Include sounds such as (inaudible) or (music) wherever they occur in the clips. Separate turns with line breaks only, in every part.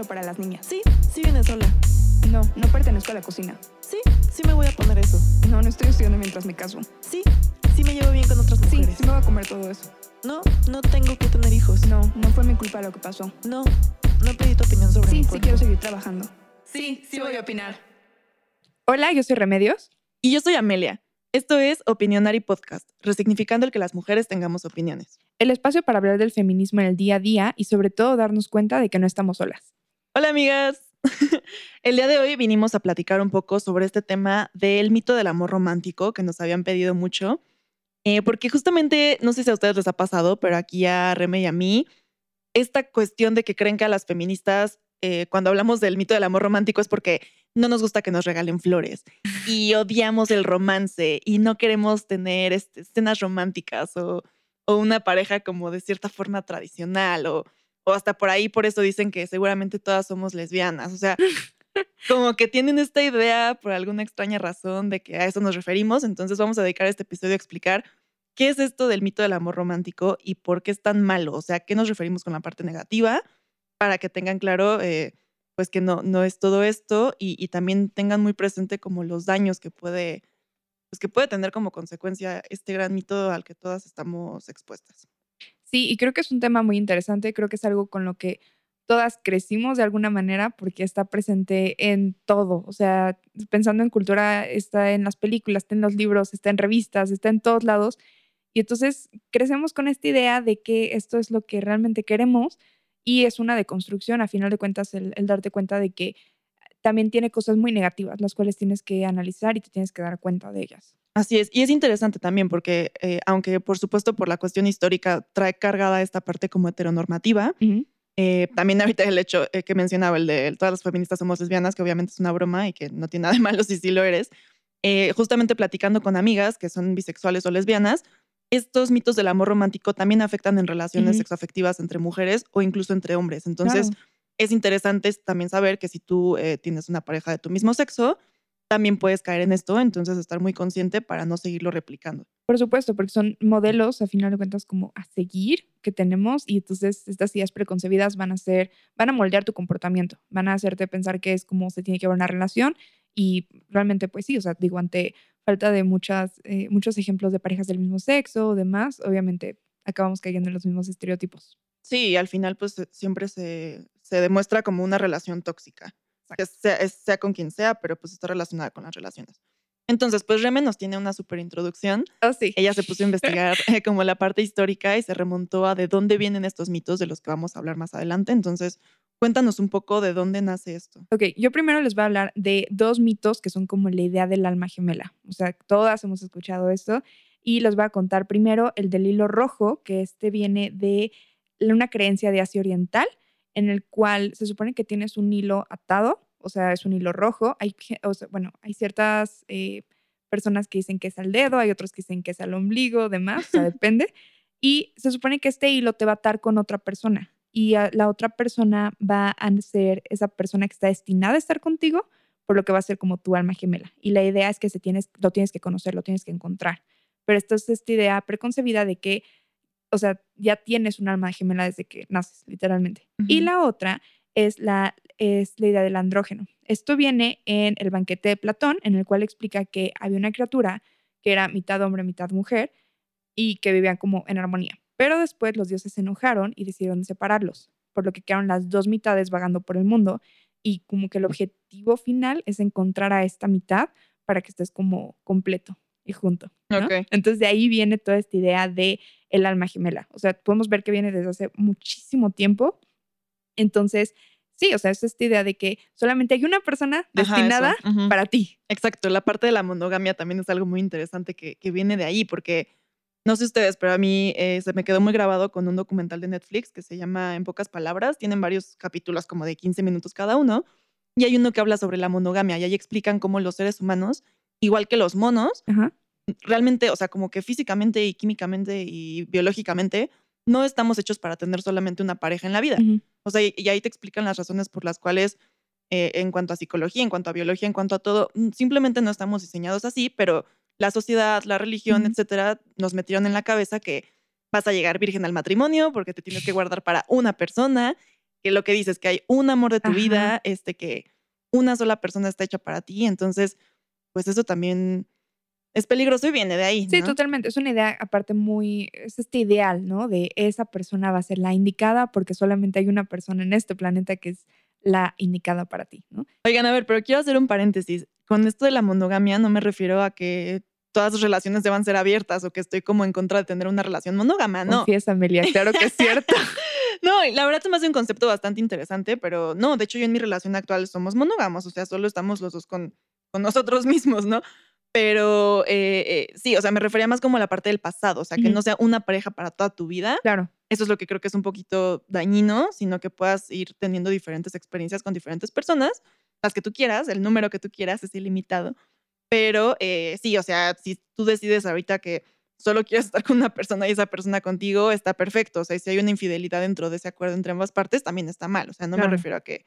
solo para las niñas.
Sí, sí viene sola.
No, no pertenezco a la cocina.
Sí, sí me voy a poner eso.
No, no estoy estudiando mientras me caso.
Sí, sí me llevo bien con otras
Sí,
mujeres.
sí me voy a comer todo eso.
No, no tengo que tener hijos.
No, no fue mi culpa lo que pasó.
No, no pedí tu opinión sobre
Sí,
mi
sí quiero seguir trabajando.
Sí, sí voy a opinar.
Hola, yo soy Remedios.
Y yo soy Amelia. Esto es Opinionary Podcast, resignificando el que las mujeres tengamos opiniones.
El espacio para hablar del feminismo en el día a día y sobre todo darnos cuenta de que no estamos solas.
Hola amigas. (laughs) El día de hoy vinimos a platicar un poco sobre este tema del mito del amor romántico que nos habían pedido mucho, Eh, porque justamente, no sé si a ustedes les ha pasado, pero aquí a Reme y a mí, esta cuestión de que creen que a las feministas, eh, cuando hablamos del mito del amor romántico es porque no nos gusta que nos regalen flores (laughs) y odiamos el romance y no queremos tener este, escenas románticas o, o una pareja como de cierta forma tradicional o, o hasta por ahí, por eso dicen que seguramente todas somos lesbianas. O sea, (laughs) como que tienen esta idea por alguna extraña razón de que a eso nos referimos. Entonces vamos a dedicar este episodio a explicar qué es esto del mito del amor romántico y por qué es tan malo. O sea, qué nos referimos con la parte negativa para que tengan claro, eh, pues que no, no es todo esto y, y también tengan muy presente como los daños que puede, pues que puede tener como consecuencia este gran mito al que todas estamos expuestas.
Sí, y creo que es un tema muy interesante, creo que es algo con lo que todas crecimos de alguna manera porque está presente en todo, o sea, pensando en cultura, está en las películas, está en los libros, está en revistas, está en todos lados, y entonces crecemos con esta idea de que esto es lo que realmente queremos y es una deconstrucción, a final de cuentas, el, el darte cuenta de que también tiene cosas muy negativas, las cuales tienes que analizar y te tienes que dar cuenta de ellas.
Así es, y es interesante también porque eh, aunque por supuesto por la cuestión histórica trae cargada esta parte como heteronormativa,
Ujú.
eh, también ahorita el hecho eh, que mencionaba, el de todas las feministas somos lesbianas, que obviamente es una broma y que no tiene nada de malo si sí lo eres, eh, justamente platicando con amigas que son bisexuales o lesbianas, estos mitos del amor romántico también afectan en relaciones
Ujú.
sexoafectivas entre mujeres o incluso entre hombres. Entonces,
Claro.
Es interesante también saber que si tú eh, tienes una pareja de tu mismo sexo, también puedes caer en esto, entonces estar muy consciente para no seguirlo replicando.
Por supuesto, porque son modelos, a final de cuentas, como a seguir que tenemos y entonces estas ideas preconcebidas van a ser, van a moldear tu comportamiento, van a hacerte pensar que es como se tiene que ver una relación y realmente pues sí, o sea, digo, ante falta de muchas, eh, muchos ejemplos de parejas del mismo sexo o demás, obviamente acabamos cayendo en los mismos estereotipos.
Sí, al final pues eh, siempre se, se demuestra como una relación tóxica, que sea, sea con quien sea, pero pues está relacionada con las relaciones. Entonces, pues Reme nos tiene una súper introducción.
Oh, sí.
Ella se puso a (laughs) investigar eh, como la parte histórica y se remontó a de dónde vienen estos mitos de los que vamos a hablar más adelante. Entonces, cuéntanos un poco de dónde nace esto.
Ok, yo primero les voy a hablar de dos mitos que son como la idea del alma gemela. O sea, todas hemos escuchado esto y les voy a contar primero el del hilo rojo, que este viene de una creencia de Asia Oriental, en el cual se supone que tienes un hilo atado, o sea, es un hilo rojo. Hay, ge- o sea, bueno, hay ciertas eh, personas que dicen que es al dedo, hay otros que dicen que es al ombligo, demás, o sea, (laughs) depende. Y se supone que este hilo te va a atar con otra persona y a- la otra persona va a ser esa persona que está destinada a estar contigo, por lo que va a ser como tu alma gemela. Y la idea es que se tienes, lo tienes que conocer, lo tienes que encontrar. Pero esto es esta idea preconcebida de que, o sea, ya tienes un alma gemela desde que naces, literalmente. Y la otra es la, es la idea del andrógeno. Esto viene en el banquete de Platón, en el cual explica que había una criatura que era mitad hombre, mitad mujer, y que vivían como en armonía. Pero después los dioses se enojaron y decidieron separarlos, por lo que quedaron las dos mitades vagando por el mundo y como que el objetivo final es encontrar a esta mitad para que estés como completo y junto. Entonces de ahí viene toda esta idea de el alma gemela. O sea, podemos ver que viene desde hace muchísimo tiempo. Entonces, sí, o sea, es esta idea de que solamente hay una persona
Ajá,
destinada para ti.
Exacto, la parte de la monogamia también es algo muy interesante que, que viene de ahí, porque no sé ustedes, pero a mí eh, se me quedó muy grabado con un documental de Netflix que se llama En pocas palabras. Tienen varios capítulos como de 15 minutos cada uno. Y hay uno que habla sobre la monogamia y ahí explican cómo los seres humanos, igual que los monos,
Ajá.
Realmente, o sea, como que físicamente y químicamente y biológicamente, no estamos hechos para tener solamente una pareja en la vida. O sea, y, y ahí te explican las razones por las cuales, eh, en cuanto a psicología, en cuanto a biología, en cuanto a todo, mm, simplemente no estamos diseñados así, pero la sociedad, la religión, etcétera, nos metieron en la cabeza que vas a llegar virgen al matrimonio porque te tienes que guardar para una persona que lo que dices, que hay un amor de tu
Ajá.
vida, este, que una sola persona está hecha para ti, entonces, pues eso también es peligroso y viene de ahí,
Sí,
¿no?
totalmente. Es una idea aparte muy, es este ideal, ¿no? De esa persona va a ser la indicada porque solamente hay una persona en este planeta que es la indicada para ti, ¿no?
Oigan, a ver, pero quiero hacer un paréntesis. Con esto de la monogamia no me refiero a que todas las relaciones deban ser abiertas o que estoy como en contra de tener una relación monógama, no.
Confiesa, Amelia, claro que es cierto. (laughs)
No, la verdad se me hace un concepto bastante interesante, pero no, de hecho yo en mi relación actual somos monógamos, o sea, solo estamos los dos con, con nosotros mismos, ¿no? Pero eh, eh, sí, o sea, me refería más como a la parte del pasado, o sea, que no sea una pareja para toda tu vida.
Claro.
Eso es lo que creo que es un poquito dañino, sino que puedas ir teniendo diferentes experiencias con diferentes personas, las que tú quieras, el número que tú quieras es ilimitado. Pero eh, sí, o sea, si tú decides ahorita que solo quieres estar con una persona y esa persona contigo, está perfecto. O sea, si hay una infidelidad dentro de ese acuerdo entre ambas partes, también está mal. O sea, no
Claro.
me refiero a que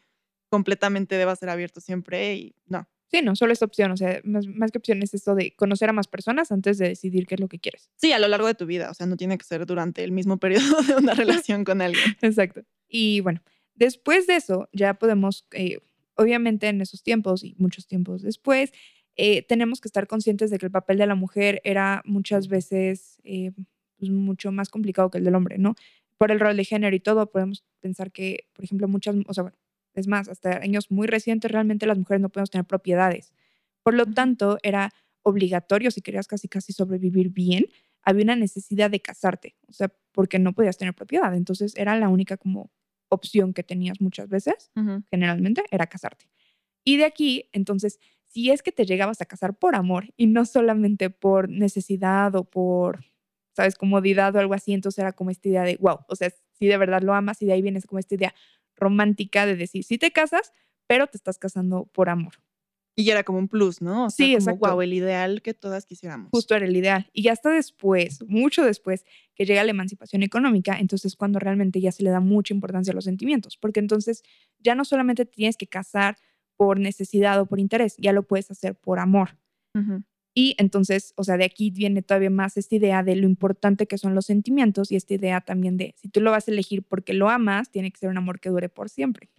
completamente deba ser abierto siempre y no.
Sí, no, solo esta opción, o sea, más, más que opción es esto de conocer a más personas antes de decidir qué es lo que quieres.
Sí, a lo largo de tu vida, o sea, no tiene que ser durante el mismo periodo (laughs) de una relación con alguien.
Exacto. Y bueno, después de eso ya podemos, eh, obviamente en esos tiempos y muchos tiempos después, eh, tenemos que estar conscientes de que el papel de la mujer era muchas veces eh, pues, mucho más complicado que el del hombre, ¿no? Por el rol de género y todo, podemos pensar que, por ejemplo, muchas, o sea, bueno, es más, hasta años muy recientes realmente las mujeres no podemos tener propiedades. Por lo tanto, era obligatorio, si querías casi casi sobrevivir bien, había una necesidad de casarte, o sea, porque no podías tener propiedad. Entonces era la única como opción que tenías muchas veces,
Ujú.
generalmente, era casarte. Y de aquí, entonces, si es que te llegabas a casar por amor y no solamente por necesidad o por, sabes, comodidad o algo así, entonces era como esta idea de, wow, o sea, si de verdad lo amas y de ahí viene como esta idea romántica de decir, sí te casas, pero te estás casando por amor.
Y ya era como un plus, ¿no? O sea,
Sí,
como, wow, el ideal que todas quisiéramos.
Justo era el ideal. Y ya hasta después, mucho después, que llega la emancipación económica, entonces cuando realmente ya se le da mucha importancia a los sentimientos, porque entonces ya no solamente te tienes que casar por necesidad o por interés, ya lo puedes hacer por amor. Y entonces, o sea, de aquí viene todavía más esta idea de lo importante que son los sentimientos y esta idea también de si tú lo vas a elegir porque lo amas, tiene que ser un amor que dure por siempre.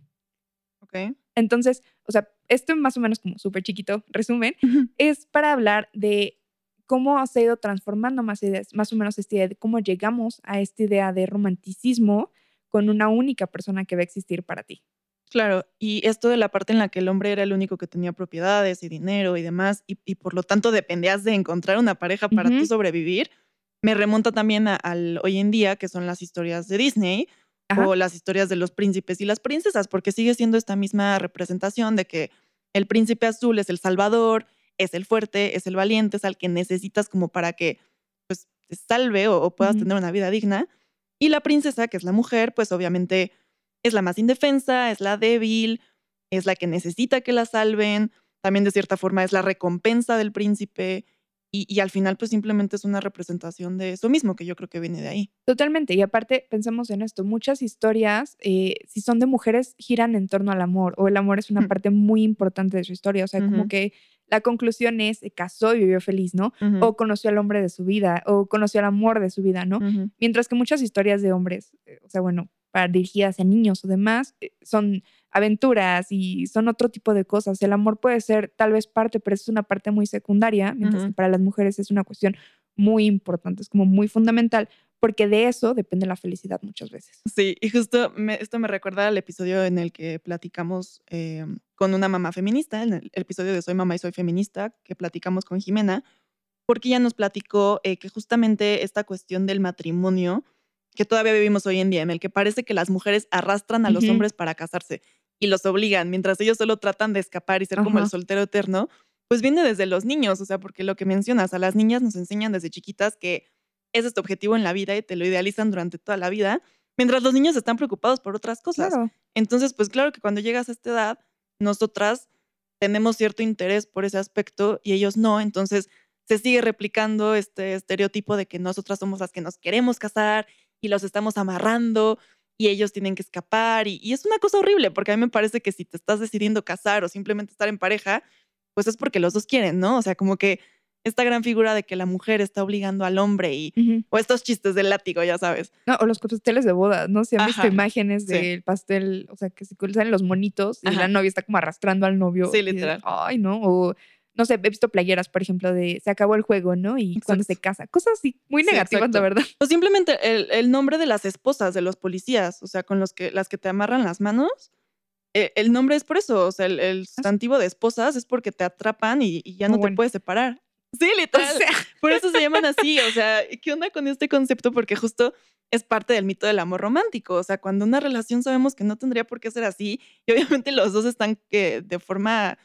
Ok.
Entonces, o sea, esto más o menos como súper chiquito, resumen, es para hablar de cómo se ha ido transformando más, ideas, más o menos esta idea de cómo llegamos a esta idea de romanticismo con una única persona que va a existir para ti.
Claro, y esto de la parte en la que el hombre era el único que tenía propiedades y dinero y demás, y, y por lo tanto dependías de encontrar una pareja para tú
Ujú.
sobrevivir, me remonta también a- al hoy en día, que son las historias de Disney
Ajá.
o las historias de los príncipes y las princesas, porque sigue siendo esta misma representación de que el príncipe azul es el salvador, es el fuerte, es el valiente, es al que necesitas como para que pues, te salve o, o puedas tener una vida digna. Y la princesa, que es la mujer, pues obviamente es la más indefensa, es la débil, es la que necesita que la salven, también de cierta forma es la recompensa del príncipe y, y al final pues simplemente es una representación de eso mismo, que yo creo que viene de ahí.
Totalmente. Y aparte, pensemos en esto, muchas historias, eh, si son de mujeres, giran en torno al amor, o el amor es una
Mm.
parte muy importante de su historia. O sea, como que la conclusión es, se casó y vivió feliz, ¿no? O conoció al hombre de su vida, o conoció al amor de su vida, ¿no? Mientras que muchas historias de hombres, eh, o sea, bueno, para dirigidas a niños o demás, eh, son aventuras y son otro tipo de cosas. El amor puede ser tal vez parte, pero es una parte muy secundaria, mientras que para las mujeres es una cuestión muy importante, es como muy fundamental, porque de eso depende la felicidad muchas veces.
Sí, y justo me- esto me recuerda al episodio en el que platicamos eh, con una mamá feminista, en el episodio de Soy mamá y soy feminista, que platicamos con Jimena, porque ella nos platicó eh, que justamente esta cuestión del matrimonio que todavía vivimos hoy en día, en el que parece que las mujeres arrastran a los hombres para casarse y los obligan, mientras ellos solo tratan de escapar y ser como el soltero eterno, pues viene desde los niños, o sea, porque lo que mencionas, a las niñas nos enseñan desde chiquitas que ese es tu objetivo en la vida y te lo idealizan durante toda la vida, mientras los niños están preocupados por otras cosas.
Claro.
Entonces, pues claro que cuando llegas a esta edad, nosotras tenemos cierto interés por ese aspecto y ellos no, entonces se sigue replicando este estereotipo de que nosotras somos las que nos queremos casar y los estamos amarrando y ellos tienen que escapar y, y es una cosa horrible porque a mí me parece que si te estás decidiendo casar o simplemente estar en pareja, pues es porque los dos quieren, ¿no? O sea, como que esta gran figura de que la mujer está obligando al hombre y o estos chistes del látigo, ya sabes.
No, o los pasteles de boda, ¿no? Se han visto imágenes
sí.
del pastel, o sea, que se salen los monitos y
Ajá.
la novia está como arrastrando al novio.
Sí,
y
literal.
Ay, ¿no? O, no sé, he visto playeras, por ejemplo, de se acabó el juego, ¿no? Y cuando se casa. Cosas así muy
Sí,
negativas, la verdad. (laughs)
O simplemente el, el nombre de las esposas de los policías, o sea, con los que las que te amarran las manos. eh, el nombre es por eso, o sea, el, el sustantivo de esposas es porque te atrapan y, y ya no
bueno.
te puedes separar. Sí, (laughs)
O
literal.
sea,
Por eso se llaman así, o sea, ¿qué onda con este concepto? Porque justo es parte del mito del amor romántico, o sea, cuando una relación sabemos que no tendría por qué ser así y obviamente los dos están que de forma,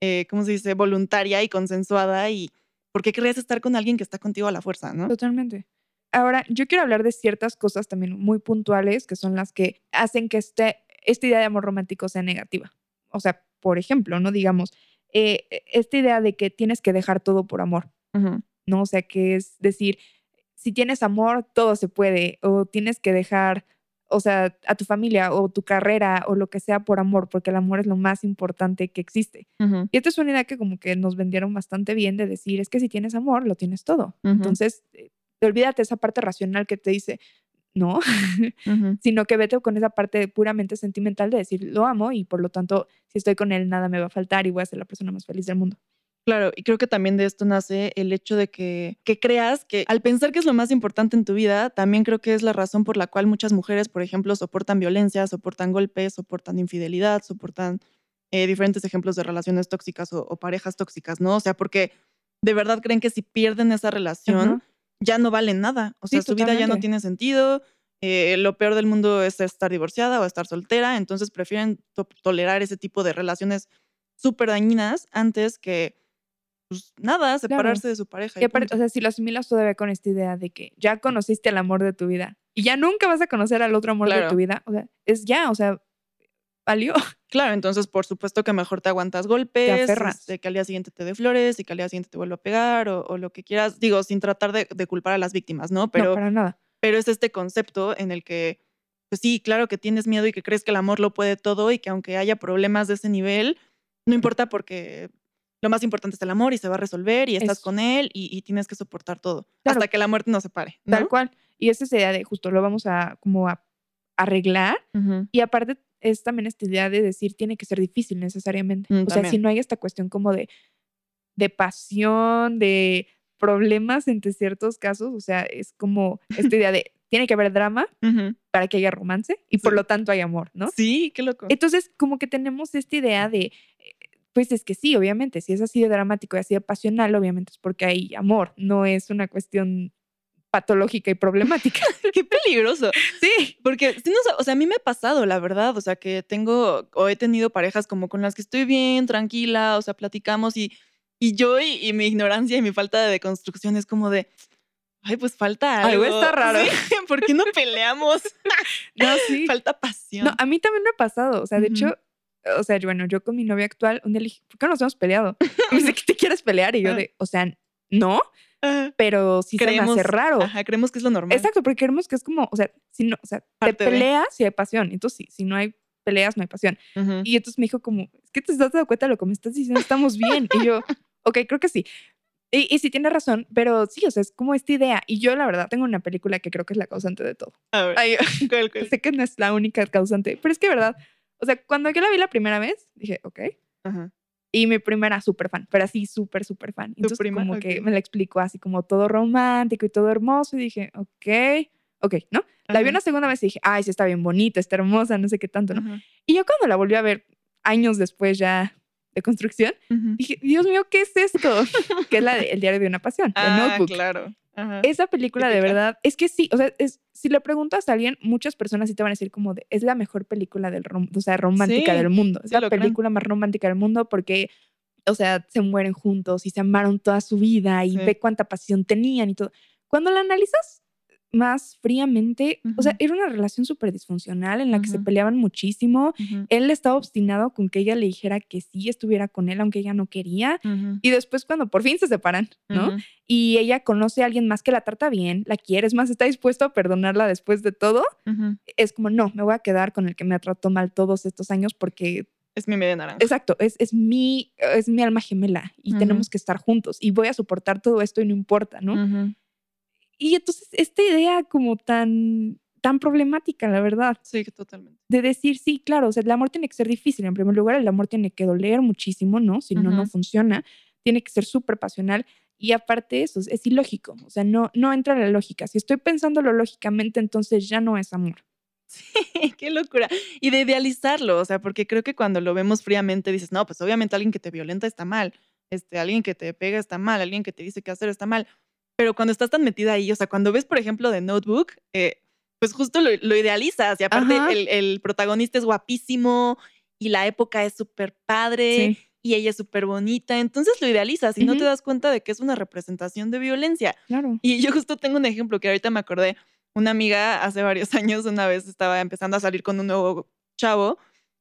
eh, ¿cómo se dice?, voluntaria y consensuada y ¿por qué querrías estar con alguien que está contigo a la fuerza, no?
totalmente. Ahora, yo quiero hablar de ciertas cosas también muy puntuales que son las que hacen que este, esta idea de amor romántico sea negativa. O sea, por ejemplo, no digamos, eh, esta idea de que tienes que dejar todo por amor. ¿no? O sea, que es decir, si tienes amor, todo se puede, o tienes que dejar, o sea, a tu familia o tu carrera o lo que sea por amor, porque el amor es lo más importante que existe. Y esta es una idea que como que nos vendieron bastante bien de decir, es que si tienes amor, lo tienes todo. Entonces, eh, olvídate esa parte racional que te dice, no, (laughs) sino que vete con esa parte puramente sentimental de decir, lo amo y por lo tanto, si estoy con él, nada me va a faltar y voy a ser la persona más feliz del mundo.
Claro, y creo que también de esto nace el hecho de que, que creas que al pensar que es lo más importante en tu vida, también creo que es la razón por la cual muchas mujeres, por ejemplo, soportan violencia, soportan golpes, soportan infidelidad, soportan eh, diferentes ejemplos de relaciones tóxicas o, o parejas tóxicas, ¿no? O sea, porque de verdad creen que si pierden esa relación, ya no valen nada. O
Sí,
sea, su vida ya no tiene sentido. eh, lo peor del mundo es estar divorciada o estar soltera, entonces prefieren to- tolerar ese tipo de relaciones súper dañinas antes que, pues nada, separarse de su pareja.
Y aparte, o sea, si lo asimilas todavía con esta idea de que ya conociste al amor de tu vida y ya nunca vas a conocer al otro amor de tu vida, o sea, es ya, o sea, valió. (laughs)
Claro, entonces por supuesto que mejor te aguantas golpes,
aferras.
este, que al día siguiente te dé flores y que al día siguiente te vuelva a pegar o, o lo que quieras. Digo, sin tratar de, de culpar a las víctimas, ¿no? Pero,
no, para nada.
pero es este concepto en el que, pues sí, claro que tienes miedo y que crees que el amor lo puede todo y que aunque haya problemas de ese nivel, no importa porque lo más importante es el amor y se va a resolver y estás
Es-
con él y, y tienes que soportar todo
Claro.
hasta que la muerte nos separe. ¿no?
Tal cual. Y es esa idea de justo lo vamos a como a arreglar. Y aparte es también esta idea de decir tiene que ser difícil necesariamente.
Mm,
o sea, si no hay esta cuestión como de, de pasión, de problemas entre ciertos casos, o sea, es como esta idea de tiene que haber drama para que haya romance y por lo tanto hay amor, ¿no?
Sí, qué loco.
Entonces, como que tenemos esta idea de, pues es que sí, obviamente, si es así de dramático y así de pasional, obviamente es porque hay amor, no es una cuestión patológica y problemática. (laughs)
qué peligroso. (laughs)
sí.
Porque, sí, no, sé, o sea, a mí me ha pasado, la verdad, o sea, que tengo o he tenido parejas como con las que estoy bien, tranquila, o sea, platicamos y, y yo y, y mi ignorancia y mi falta de deconstrucción es como de, ay, pues falta algo.
Algo está raro.
Sí, (laughs) ¿Por qué no peleamos?
No, sí.
falta pasión.
No, a mí también me ha pasado, o sea, de hecho, o sea, bueno, yo con mi novia actual, un día le dije, ¿por qué no nos hemos peleado? (laughs) Y me dice, ¿que te quieres pelear? Y yo de, o sea, no,
Ajá,
pero sí se me hace raro.
Ajá, creemos que es lo normal.
Exacto, porque creemos que es como, o sea, si no, o sea, te
Parte de.
peleas si hay pasión. Entonces, sí, si no hay peleas, no hay pasión.
Ujú.
Y entonces me dijo como, es que te estás dando cuenta de lo que me estás diciendo, estamos bien. Y yo, (laughs) ok, creo que sí. Y, y sí tiene razón, pero sí, o sea, es como esta idea. Y yo, la verdad, tengo una película que creo que es la causante de todo.
A ver,
Ay, (laughs)
¿cuál, cuál?
sé que no es la única causante, pero es que, verdad, o sea, cuando yo la vi la primera vez, dije, ok.
Ajá.
Y mi prima era súper fan, pero así súper, súper fan. Entonces,
prima?
como que
Ok.
me la explicó así como todo romántico y todo hermoso. Y dije, ok, ok, ¿no? La vi
Ajá.
una segunda vez y dije, ay, sí está bien bonita, está hermosa, no sé qué tanto, ¿no?
Ajá.
Y yo cuando la volví a ver años después ya de construcción, dije, Dios mío, ¿qué es esto? (laughs) que es la de El diario de una pasión, de
Ah,
Notebook.
claro. Ajá.
Esa película de verdad, es que sí, o sea, es, si le preguntas a alguien, muchas personas sí te van a decir como de, es la mejor película del rom- o sea, romántica
Sí,
del mundo. Es la
creen.
película más romántica del mundo porque, o sea, se mueren juntos y se amaron toda su vida y
Sí.
ve cuánta pasión tenían y todo. Cuando la analizas más fríamente, o sea, era una relación súper disfuncional en la que se peleaban muchísimo. Él estaba obstinado con que ella le dijera que sí estuviera con él, aunque ella no quería. Y después cuando por fin se separan, ¿no? Y ella conoce a alguien más que la trata bien, la quiere, es más, está dispuesto a perdonarla después de todo, es como, no, me voy a quedar con el que me trató mal todos estos años porque
Es mi media naranja.
Exacto, es, es, mi, es mi alma gemela y tenemos que estar juntos y voy a soportar todo esto y no importa, ¿no? Y entonces esta idea como tan, tan problemática, la verdad.
Sí, totalmente.
De decir, sí, claro, o sea, el amor tiene que ser difícil. En primer lugar, el amor tiene que doler muchísimo, ¿no? Si no, no funciona. Tiene que ser súper pasional. Y aparte eso, es ilógico. O sea, no, no entra la lógica. Si estoy pensándolo lógicamente, entonces ya no es amor.
Sí, (laughs) qué locura. Y de idealizarlo, o sea, porque creo que cuando lo vemos fríamente dices, no, pues obviamente alguien que te violenta está mal, este, alguien que te pega está mal, alguien que te dice qué hacer está mal. Pero cuando estás tan metida ahí, o sea, cuando ves, por ejemplo, de Notebook, eh, pues justo lo, idealizas y aparte el, protagonista es guapísimo y la época es súper padre. Y ella es súper bonita, entonces lo idealizas y no te das cuenta de que es una representación de violencia.
Claro.
Y yo justo tengo un ejemplo que ahorita me acordé una amiga hace varios (laughs) años, una vez estaba empezando a salir con un nuevo chavo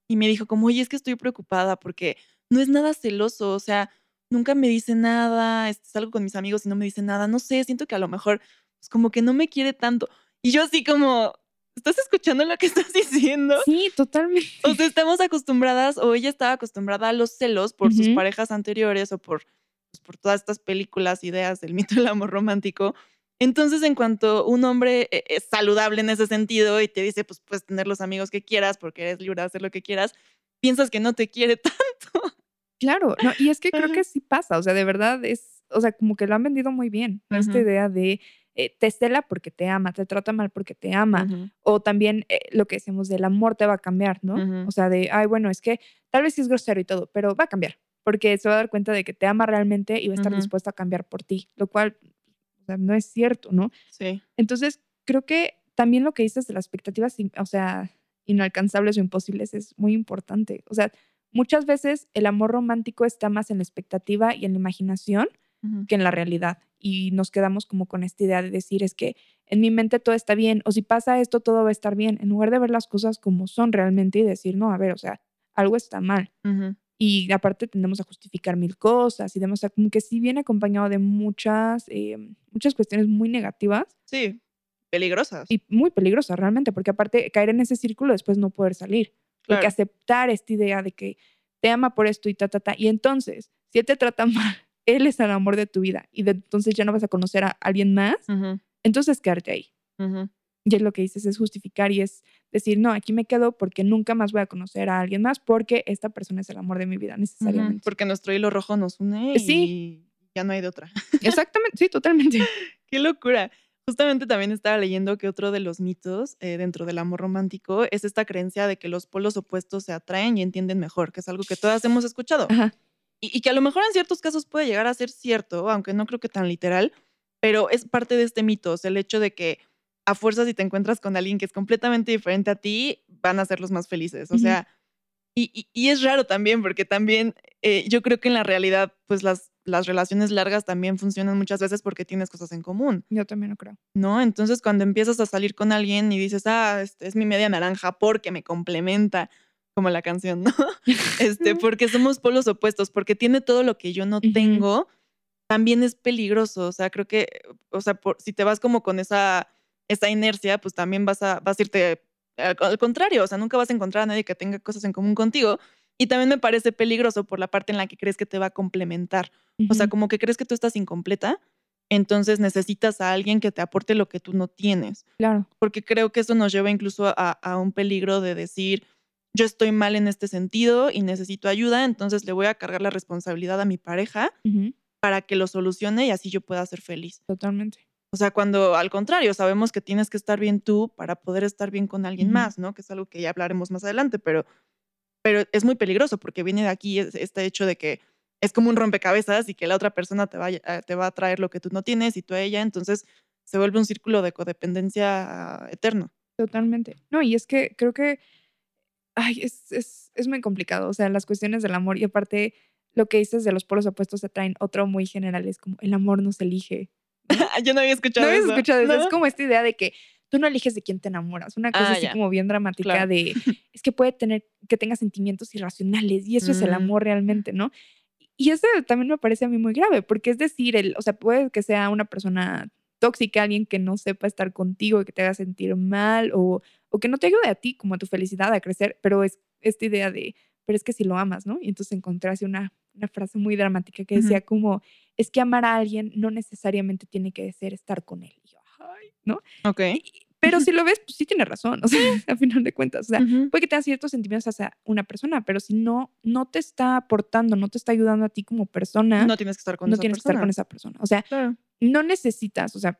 y me dijo como, oye, es que estoy preocupada porque no es nada celoso, o sea, nunca me dice nada, este, salgo con mis amigos y no me dice nada, no sé, siento que a lo mejor, pues como que no me quiere tanto. Y yo así como, ¿estás escuchando lo que (laughs) estás diciendo?
Sí, totalmente.
O sea, estamos acostumbradas, o ella estaba acostumbrada a los celos por sus parejas anteriores o por, pues, por todas estas películas, ideas del mito del amor romántico. Entonces, en cuanto un hombre e, es saludable en ese sentido y te dice, pues puedes tener los amigos que quieras porque eres libre de hacer lo que quieras, piensas que no te quiere (laughs) tanto.
Claro, no, y es que creo que (laughs) sí pasa, o sea, de verdad es, o sea, como que lo han vendido muy bien, esta idea de eh, te cela porque te ama, te trata mal porque te ama, o también eh, lo que decimos del amor te va a cambiar, ¿no? O sea, de, ay, bueno, es que tal vez sí es grosero y todo, pero va a cambiar, porque se va a dar cuenta de que te ama realmente y va a estar dispuesto a cambiar por ti, lo cual o sea, no es cierto, ¿no?
Sí.
Entonces, creo que también lo que dices de las expectativas, o sea, inalcanzables o imposibles es muy importante. O sea, muchas veces el amor romántico está más en la expectativa y en la imaginación que en la realidad. Y nos quedamos como con esta idea de decir es que en mi mente todo está bien, o si pasa esto, todo va a estar bien, en lugar de ver las cosas como son realmente y decir, no, a ver, o sea, algo está mal. Y aparte tendemos a justificar mil cosas y demás. O sea, como que sí viene acompañado de muchas, eh, muchas cuestiones muy negativas.
Sí, peligrosas.
Y muy peligrosas realmente, porque aparte caer en ese círculo después no poder salir. Porque aceptar esta idea de que te ama por esto y ta, ta, ta. Y entonces, si él te trata (laughs) mal, él es el amor de tu vida y de, entonces ya no vas a conocer a alguien más, entonces quédate ahí. Y es lo que dices, es justificar y es decir, no, aquí me quedo porque nunca más voy a conocer a alguien más porque esta persona es el amor de mi vida necesariamente.
Porque nuestro hilo rojo nos une sí. y ya no hay de otra.
Exactamente, sí, totalmente. (laughs)
Qué locura. Justamente también estaba leyendo que otro de los mitos eh, dentro del amor romántico es esta creencia de que los polos opuestos se atraen y entienden mejor, que es algo que todas hemos escuchado. Y, y, que a lo mejor en ciertos casos puede llegar a ser cierto, aunque no creo que tan literal, pero es parte de este mito, o sea, el hecho de que a fuerza si te encuentras con alguien que es completamente diferente a ti, van a ser los más felices. O sea, y, y, es raro también, porque también eh, yo creo que en la realidad, pues las, las relaciones largas también funcionan muchas veces porque tienes cosas en común.
Yo también lo creo.
¿No? Entonces cuando empiezas a salir con alguien y dices, ah, este es mi media naranja porque me complementa, como la canción, ¿no? (laughs) este, porque somos polos opuestos, porque tiene todo lo que yo no tengo, también es peligroso. O sea, creo que, o sea, por, si te vas como con esa esa inercia, pues también vas a, vas a irte al, contrario, o sea, nunca vas a encontrar a nadie que tenga cosas en común contigo. Y también me parece peligroso por la parte en la que crees que te va a complementar. O sea, como que crees que tú estás incompleta, entonces necesitas a alguien que te aporte lo que tú no tienes.
Claro.
Porque creo que eso nos lleva incluso a, un peligro de decir, yo estoy mal en este sentido y necesito ayuda, entonces le voy a cargar la responsabilidad a mi pareja para que lo solucione y así yo pueda ser feliz.
Totalmente.
O sea, cuando al contrario, sabemos que tienes que estar bien tú para poder estar bien con alguien más, ¿no? Que es algo que ya hablaremos más adelante, pero, pero es muy peligroso porque viene de aquí este hecho de que es como un rompecabezas y que la otra persona te va, te va a traer lo que tú no tienes y tú a ella, entonces se vuelve un círculo de codependencia eterno.
Totalmente. No, y es que creo que ay, es, es, es muy complicado, o sea, las cuestiones del amor y aparte lo que dices de los polos opuestos se traen otro muy general, es como el amor no se (laughs) elige.
Yo no había escuchado
no
eso.
escuchado eso. Es como esta idea de que tú no eliges de quién te enamoras. Una cosa ah, así como bien dramática de es que puede tener que tenga sentimientos irracionales y eso es el mm. amor realmente, ¿no? Y eso también me parece a mí muy grave, porque es decir, el, o sea, puede que sea una persona tóxica, alguien que no sepa estar contigo, que te haga sentir mal o, o que no te ayude a ti como a tu felicidad a crecer, pero es esta idea de pero es que si lo amas, ¿no? Y entonces encontré así una, una frase muy dramática que decía como, es que amar a alguien no necesariamente tiene que ser estar con él. Y yo, ay, ¿no?
Ok.
Pero si (laughs) lo ves, pues sí tiene razón, o sea, (laughs) a final de cuentas. O sea, puede que tengas ciertos sentimientos hacia una persona, pero si no, no te está aportando, no te está ayudando a ti como persona,
no tienes que estar con
no
esa
tienes que estar con esa persona. O sea,
Claro.
no necesitas, o sea,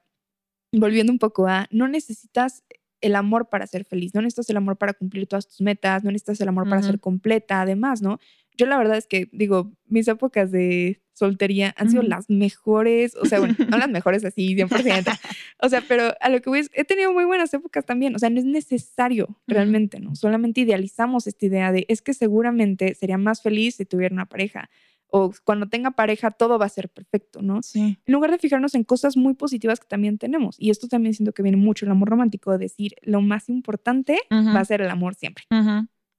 volviendo un poco a, no necesitas el amor para ser feliz, no necesitas el amor para cumplir todas tus metas, no necesitas el amor para ser completa, además, ¿no? Yo la verdad es que, digo, mis épocas de soltería han sido las mejores, o sea, bueno, (laughs) no las mejores así, 100%, o sea, pero a lo que voy es, he tenido muy buenas épocas también, o sea, no es necesario realmente, ¿no? Solamente idealizamos esta idea de, es que seguramente sería más feliz si tuviera una pareja, o cuando tenga pareja todo va a ser perfecto, ¿no?
Sí.
en lugar de fijarnos en cosas muy positivas que también tenemos. Y esto también siento que viene mucho el amor romántico, de decir lo más importante va a ser el amor siempre.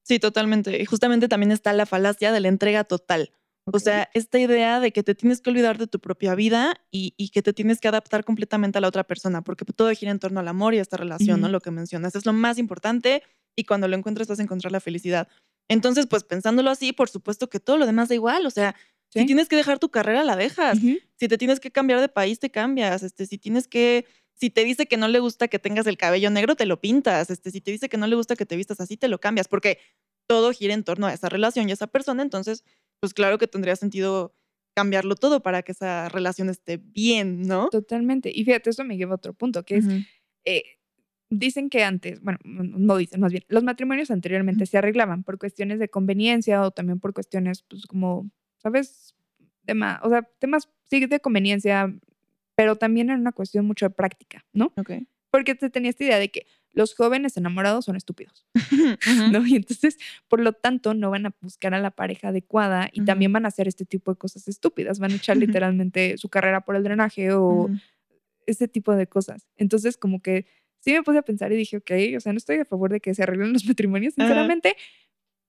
Sí, totalmente. Y justamente también está la falacia de la entrega total. O sea, esta idea de que te tienes que olvidar de tu propia vida y, y que te tienes que adaptar completamente a la otra persona, porque todo gira en torno al amor y a esta relación, ¿no? Lo que mencionas es lo más importante y cuando lo encuentras vas a encontrar la felicidad. Entonces, pues pensándolo así, por supuesto que todo lo demás da igual. O sea, si tienes que dejar tu carrera, la dejas. Si te tienes que cambiar de país, te cambias. Este, si tienes que, si te dice que no le gusta que tengas el cabello negro, te lo pintas. Este, si te dice que no le gusta que te vistas así, te lo cambias, porque todo gira en torno a esa relación y a esa persona. Entonces, pues claro que tendría sentido cambiarlo todo para que esa relación esté bien, ¿no?
Totalmente. Y fíjate, eso me lleva a otro punto, que es, eh, dicen que antes, bueno, no dicen, más bien, los matrimonios anteriormente se arreglaban por cuestiones de conveniencia o también por cuestiones, pues como, ¿sabes? Tema, o sea, temas, sí, de conveniencia, pero también era una cuestión mucho de práctica, ¿no?
Ok.
Porque te tenía esta idea de que los jóvenes enamorados son estúpidos. (laughs) ¿no? Y entonces, por lo tanto, no van a buscar a la pareja adecuada y también van a hacer este tipo de cosas estúpidas. Van a echar literalmente su carrera por el drenaje o ese tipo de cosas. Entonces, como que sí me puse a pensar y dije, ok, o sea, no estoy a favor de que se arreglen los matrimonios, sinceramente.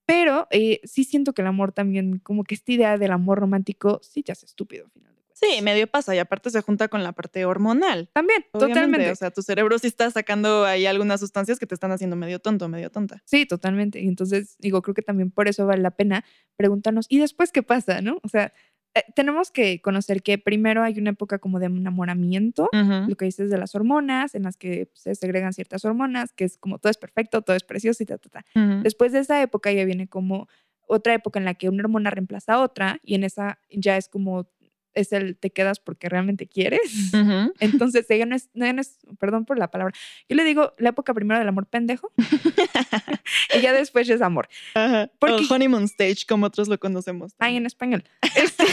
Pero eh, sí siento que el amor también, como que esta idea del amor romántico, sí te hace estúpido al final.
Sí, medio pasa y aparte se junta con la parte hormonal.
También,
Obviamente,
totalmente.
O sea, tu cerebro sí está sacando ahí algunas sustancias que te están haciendo medio tonto, medio tonta.
Sí, totalmente. Y entonces, digo, creo que también por eso vale la pena preguntarnos, ¿y después qué pasa, no? O sea, eh, tenemos que conocer que primero hay una época como de enamoramiento, lo que dices de las hormonas, en las que se segregan ciertas hormonas, que es como todo es perfecto, todo es precioso y ta, ta, ta. Después de esa época ya viene como otra época en la que una hormona reemplaza a otra y en esa ya es como, es el te quedas porque realmente quieres.
Ujú. (laughs)
Entonces, ella no es, no, no es, perdón por la palabra, yo le digo la época primero del amor pendejo (laughs) y ya después ya es amor.
Ajá.
Porque-
O honeymoon stage, como otros lo conocemos.
Ay, en español. (laughs) Este,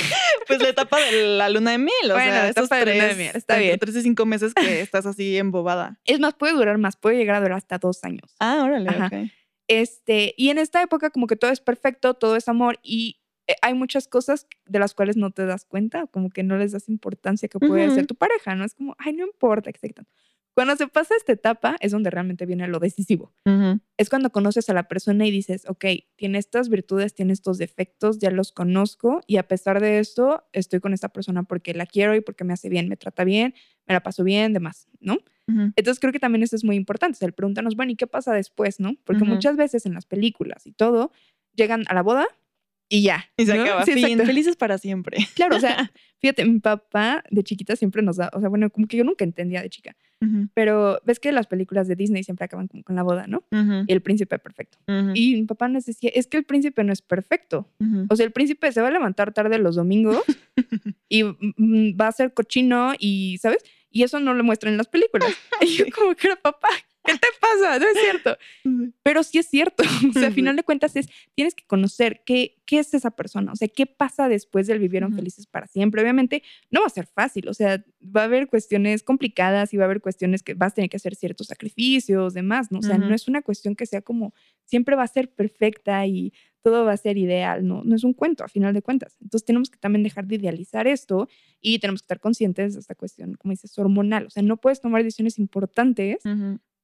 Pues la etapa de la luna de miel. O
Bueno,
sea,
la etapa de luna de
tres,
miel, está bien.
Tres y cinco meses que estás así embobada.
es más, puede durar más, puede llegar a durar hasta dos años.
Ah, órale,
Ajá.
ok.
Este, y en esta época como que todo es perfecto, todo es amor y hay muchas cosas de las cuales no te das cuenta, como que no les das importancia que puede
Ujú.
ser tu pareja, ¿no? Es como, ay, no importa, etc. Cuando se pasa esta etapa es donde realmente viene lo decisivo. Es cuando conoces a la persona y dices, ok, tiene estas virtudes, tiene estos defectos, ya los conozco y a pesar de esto estoy con esta persona porque la quiero y porque me hace bien, me trata bien, me la paso bien, demás, ¿no?
Ujú.
Entonces creo que también eso es muy importante. O sea, el preguntarnos, bueno, ¿y qué pasa después, no? Porque muchas veces en las películas y todo, llegan a la boda y ya.
Y se
¿no?
acaba.
Sí,
fin. Felices para siempre. (laughs)
Claro, o sea, (laughs) fíjate, mi papá de chiquita siempre nos da, o sea, bueno, como que yo nunca entendía de chica, pero ves que las películas de Disney siempre acaban como con la boda, ¿no? Y el príncipe perfecto. Y mi papá nos decía, es que el príncipe no es perfecto. O sea, el príncipe se va a levantar tarde los domingos (laughs) y mm, va a ser cochino y, ¿sabes? Y eso no lo muestran en las películas. Y yo como que era papá, ¿qué te pasa? No es cierto. Pero sí es cierto. (laughs) O sea, al final de cuentas es, tienes que conocer qué, qué es esa persona. O sea, qué pasa después del vivieron felices para siempre. Obviamente no va a ser fácil. O sea, va a haber cuestiones complicadas y va a haber cuestiones que vas a tener que hacer ciertos sacrificios, demás, ¿no? O sea, no es una cuestión que sea como siempre va a ser perfecta y todo va a ser ideal, ¿no? No es un cuento, a final de cuentas. Entonces tenemos que también dejar de idealizar esto y tenemos que estar conscientes de esta cuestión, como dices, hormonal. O sea, no puedes tomar decisiones importantes.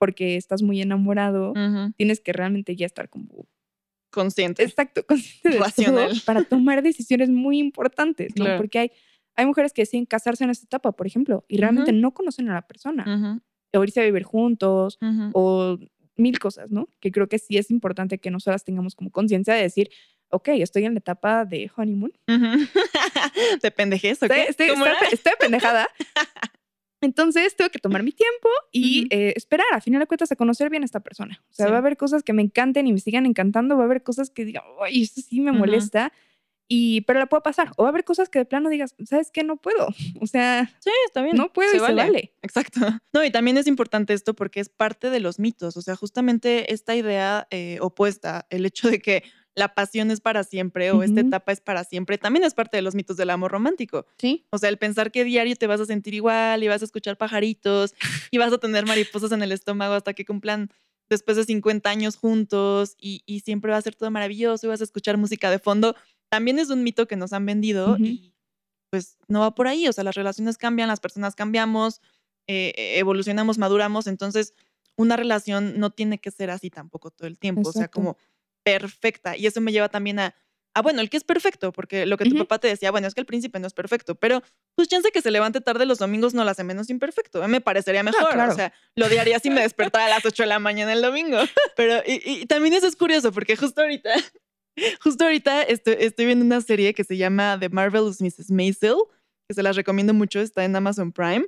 Porque estás muy enamorado. Tienes que realmente ya estar como
Consciente.
exacto, consciente de todo
Racional. (laughs)
para tomar decisiones muy importantes, ¿no?
Claro.
Porque hay, hay mujeres que deciden casarse en esta etapa, por ejemplo, y realmente no conocen a la persona.
Ujú.
O irse a vivir juntos, o mil cosas, ¿no? Que creo que sí es importante que nosotras tengamos como conciencia de decir, ok, estoy en la etapa de honeymoon. (laughs)
de pendejez, ¿ok?
Estoy, estoy, estoy pendejada. (laughs) Entonces tengo que tomar mi tiempo y eh, esperar, a final de cuentas, a conocer bien a esta persona. O sea, va a haber cosas que me encanten y me sigan encantando, va a haber cosas que digan, ay, esto sí me molesta, y, pero la puedo pasar. O va a haber cosas que de plano digas, ¿sabes qué? No puedo. (laughs) O sea,
sí, está bien.
No puedo se y vale.
Exacto. (laughs) No, y también es importante esto porque es parte de los mitos. O sea, justamente esta idea eh, opuesta, el hecho de que la pasión es para siempre o esta etapa es para siempre, también es parte de los mitos del amor romántico.
Sí.
O sea, el pensar que diario te vas a sentir igual y vas a escuchar pajaritos y vas a tener mariposas en el estómago hasta que cumplan después de 50 años juntos y, siempre va a ser todo maravilloso y vas a escuchar música de fondo, también es un mito que nos han vendido y pues no va por ahí. O sea, las relaciones cambian, las personas cambiamos, eh, evolucionamos, maduramos, entonces una relación no tiene que ser así tampoco todo el tiempo. O sea, como perfecta. Y eso me lleva también a, ah, bueno, el que es perfecto, porque lo que tu papá te decía, bueno, es que el príncipe no es perfecto, pero pues chance que se levante tarde los domingos no lo hace menos imperfecto. Me parecería mejor. O sea, lo odiaría si me despertara a las 8 de la mañana el domingo. (laughs) Pero, y, también eso es curioso, porque justo ahorita, justo ahorita estoy, estoy viendo una serie que se llama The Marvelous Mrs. Maisel, que se las recomiendo mucho, está en Amazon Prime.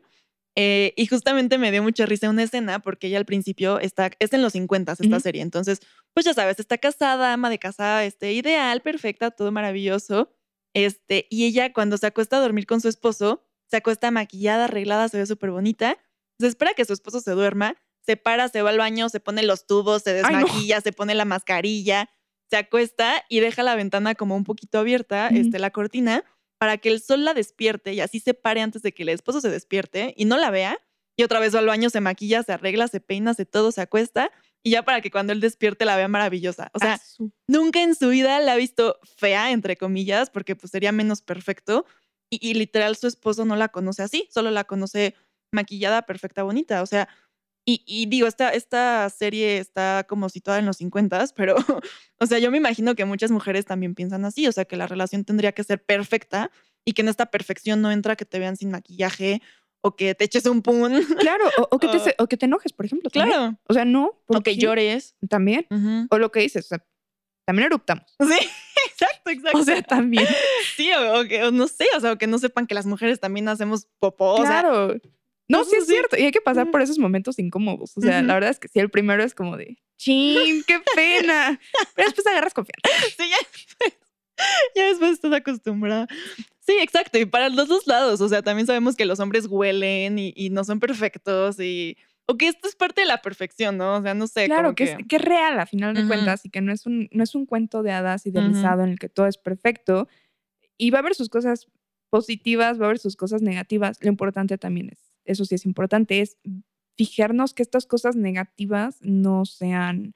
Eh, y justamente me dio mucha risa una escena porque ella al principio está, es en los 50 esta serie, entonces, pues ya sabes, está casada, ama de casa, este, ideal, perfecta, todo maravilloso. Este, y ella cuando se acuesta a dormir con su esposo, se acuesta maquillada, arreglada, se ve súper bonita, se espera que su esposo se duerma, se para, se va al baño, se pone los tubos, se desmaquilla, se pone la mascarilla, se acuesta y deja la ventana como un poquito abierta, este, la cortina, para que el sol la despierte y así se pare antes de que el esposo se despierte y no la vea. Y otra vez va al baño, se maquilla, se arregla, se peina, se todo, se acuesta. Y ya para que cuando él despierte la vea maravillosa. O sea, nunca en su vida la ha visto fea, entre comillas, porque pues sería menos perfecto. Y, literal su esposo no la conoce así, solo la conoce maquillada, perfecta, bonita. O sea, y, digo, esta, esta serie está como situada en los 50, pero, (laughs) o sea, yo me imagino que muchas mujeres también piensan así, o sea, que la relación tendría que ser perfecta y que en esta perfección no entra que te vean sin maquillaje o que te eches un pun.
Claro, o, que, te, (laughs) o que te enojes, por ejemplo. Claro. O sea, no.
O que llores.
También. O lo que dices, o sea, también eruptamos. (laughs)
Sí, exacto, exacto.
O sea, también.
Sí, o, que, no sé, o sea, o que no sepan que las mujeres también hacemos popó.
Claro. No, sí es cierto. Y hay que pasar por esos momentos incómodos. O sea, la verdad es que sí, el primero es como de, ching, qué pena. Pero después agarras confianza. (laughs)
Sí, ya después, ya después estás acostumbrada. Sí, exacto. Y para los dos lados. O sea, también sabemos que los hombres huelen y, no son perfectos y... O que esto es parte de la perfección, ¿no? O sea, no sé.
Claro, que, Es, que es real a final de cuentas y que no es, un, no es un cuento de hadas idealizado en el que todo es perfecto. Y va a haber sus cosas positivas, va a haber sus cosas negativas. Lo importante también es eso sí es importante, es fijarnos que estas cosas negativas no sean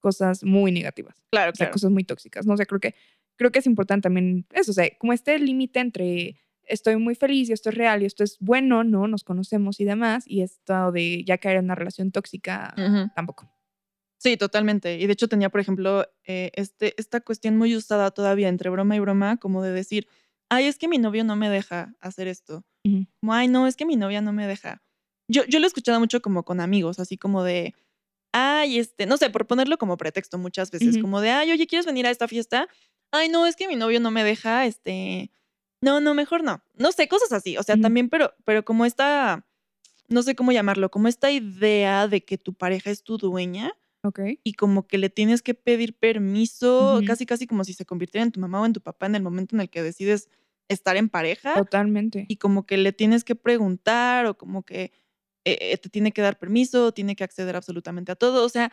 cosas muy negativas.
Claro,
o sea, cosas muy tóxicas. No sé, creo que, creo que es importante también eso, o sea, como este límite entre estoy muy feliz y esto es real y esto es bueno, ¿no? Nos conocemos y demás, y esto de ya caer en una relación tóxica, tampoco.
Sí, totalmente. Y de hecho tenía, por ejemplo, eh, este, esta cuestión muy usada todavía entre broma y broma, como de decir, ay, es que mi novio no me deja hacer esto. Como, ay, no, es que mi novia no me deja. Yo, yo lo he escuchado mucho como con amigos, así como de, ay, este, no sé, por ponerlo como pretexto muchas veces, como de, ay, oye, ¿quieres venir a esta fiesta? Ay, no, es que mi novio no me deja, este, no, no, mejor no. No sé, cosas así. O sea, también, pero, pero como esta, no sé cómo llamarlo, como esta idea de que tu pareja es tu dueña. Y como que le tienes que pedir permiso, casi, casi como si se convirtiera en tu mamá o en tu papá en el momento en el que decides estar en pareja.
Totalmente.
Y como que le tienes que preguntar o como que eh, eh, te tiene que dar permiso, tiene que acceder absolutamente a todo. O sea,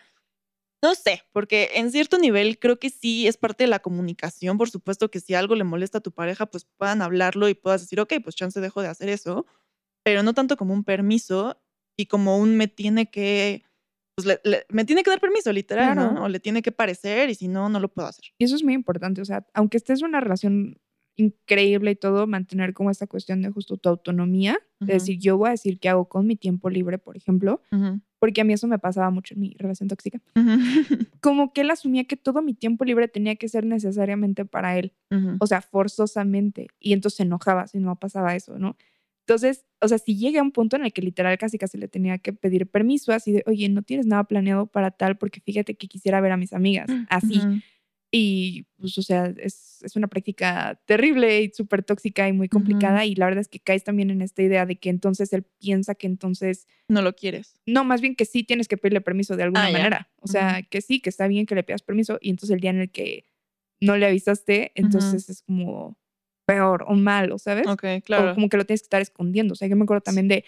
no sé, porque en cierto nivel creo que sí es parte de la comunicación. Por supuesto que si algo le molesta a tu pareja, pues puedan hablarlo y puedas decir, ok, pues chance dejo de hacer eso. Pero no tanto como un permiso y como un me tiene que pues me tiene que dar permiso, literal, ¿no? O le tiene que parecer y si no, no lo puedo hacer.
Y eso es muy importante, o sea, aunque estés en una relación increíble y todo, mantener como esta cuestión de justo tu autonomía, es decir, yo voy a decir qué hago con mi tiempo libre, por ejemplo, porque a mí eso me pasaba mucho en mi relación tóxica. (laughs) Como que él asumía que todo mi tiempo libre tenía que ser necesariamente para él, o sea, forzosamente, y entonces se enojaba si no pasaba eso, ¿no? Entonces, o sea, si llegué a un punto en el que literal casi casi le tenía que pedir permiso, así de, oye, no tienes nada planeado para tal, porque fíjate que quisiera ver a mis amigas, así. Y pues, o sea, es, es una práctica terrible y súper tóxica y muy complicada. Y la verdad es que caes también en esta idea de que entonces él piensa que entonces...
No lo quieres.
No, más bien que sí tienes que pedirle permiso de alguna
Ah,
manera. O sea, que sí, que está bien que le pidas permiso. Y entonces el día en el que no le avisaste, entonces es como peor o malo, ¿sabes?
Ok,
O
claro.
como que lo tienes que estar escondiendo. O sea, yo me acuerdo también de,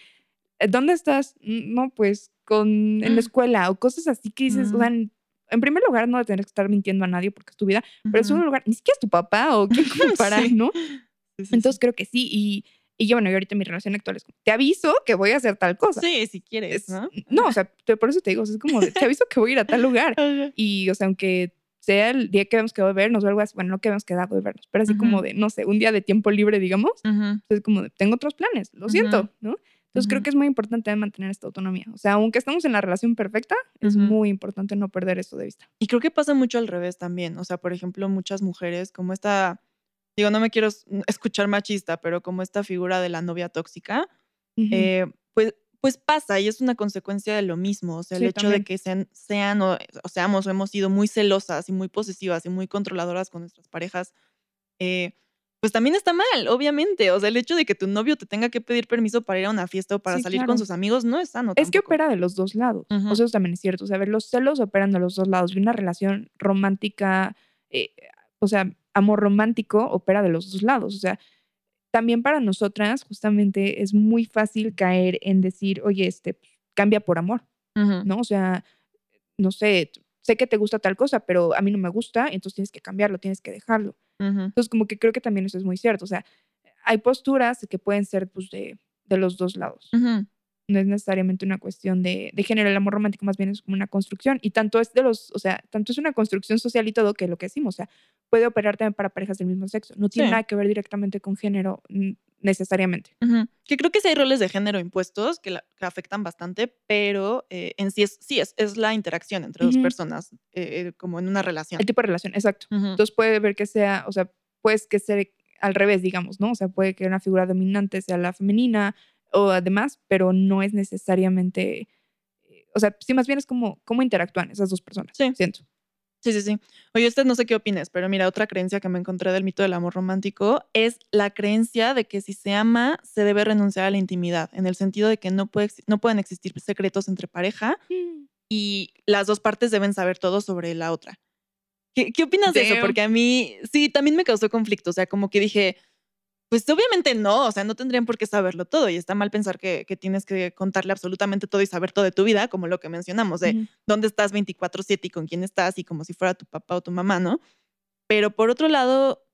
"Eh, ¿dónde estás? "Mm, No, pues con, en la escuela o cosas así que dices, o sea, en, en primer lugar no tienes que estar mintiendo a nadie porque es tu vida, pero en segundo lugar, ni siquiera es tu papá o quién (laughs) como para,
Sí.
¿no?
Sí, sí.
Entonces creo que sí. Y, y yo, bueno, yo ahorita mi relación actual es como, te aviso que voy a hacer tal cosa.
Sí, si quieres,
Es-
¿no?
o sea, te- por eso te digo, o sea, es como, te aviso que voy a ir a tal lugar. (laughs) Y, o sea, aunque sea el día que quedado de vernos o algo así, bueno, no que habíamos quedado de vernos, pero así como de, no sé, un día de tiempo libre, digamos, entonces, como de, tengo otros planes, lo siento. ¿no? Entonces, creo que es muy importante mantener esta autonomía. O sea, aunque estamos en la relación perfecta, es muy importante no perder eso de vista.
Y creo que pasa mucho al revés también. O sea, por ejemplo, muchas mujeres, como esta, digo, no me quiero escuchar machista, pero como esta figura de la novia tóxica, eh, pues, pues pasa y es una consecuencia de lo mismo. O sea, el hecho
también.
de que sean, sean o, o seamos o hemos sido muy celosas y muy posesivas y muy controladoras con nuestras parejas, eh, pues también está mal, obviamente. O sea, el hecho de que tu novio te tenga que pedir permiso para ir a una fiesta o para
Sí,
salir
claro.
con sus amigos no es sano.
Es que opera de los dos lados. O sea, eso también es cierto. O sea, a ver, los celos operan de los dos lados. Y una relación romántica, eh, o sea, amor romántico opera de los dos lados. O sea, también para nosotras, justamente, es muy fácil caer en decir, oye, este, pues, cambia por amor. ¿no? O sea, no sé, sé que te gusta tal cosa, pero a mí no me gusta, entonces tienes que cambiarlo, tienes que dejarlo. Entonces, como que creo que también eso es muy cierto. O sea, hay posturas que pueden ser, pues, de, de los dos lados. No es necesariamente una cuestión de, de género, el amor romántico más bien es como una construcción y tanto es de los, o sea, tanto es una construcción social y todo que lo que decimos, o sea, puede operar también para parejas del mismo sexo, no tiene
Sí.
nada que ver directamente con género necesariamente.
Que creo que sí hay roles de género impuestos que, la- que afectan bastante, pero eh, en sí es, sí es, es la interacción entre dos personas, eh, eh, como en una relación.
El tipo de relación, exacto. Entonces puede ver que sea, o sea, puede que sea al revés, digamos, ¿no? O sea, puede que una figura dominante sea la femenina o además, pero no es necesariamente, eh, o sea, sí, más bien es como cómo interactúan esas dos personas,
Sí.
siento.
Sí, sí, sí. Oye, usted no sé qué opines, pero mira, otra creencia que me encontré del mito del amor romántico es la creencia de que si se ama, se debe renunciar a la intimidad, en el sentido de que no, puede, no pueden existir secretos entre pareja y las dos partes deben saber todo sobre la otra. ¿Qué, qué opinas de eso? Porque a mí sí, también me causó conflicto. O sea, como que dije, pues obviamente no, o sea, no tendrían por qué saberlo todo y está mal pensar que, que tienes que contarle absolutamente todo y saber todo de tu vida, como lo que mencionamos, de dónde estás 24/7 y con quién estás y como si fuera tu papá o tu mamá, ¿no? Pero por otro lado,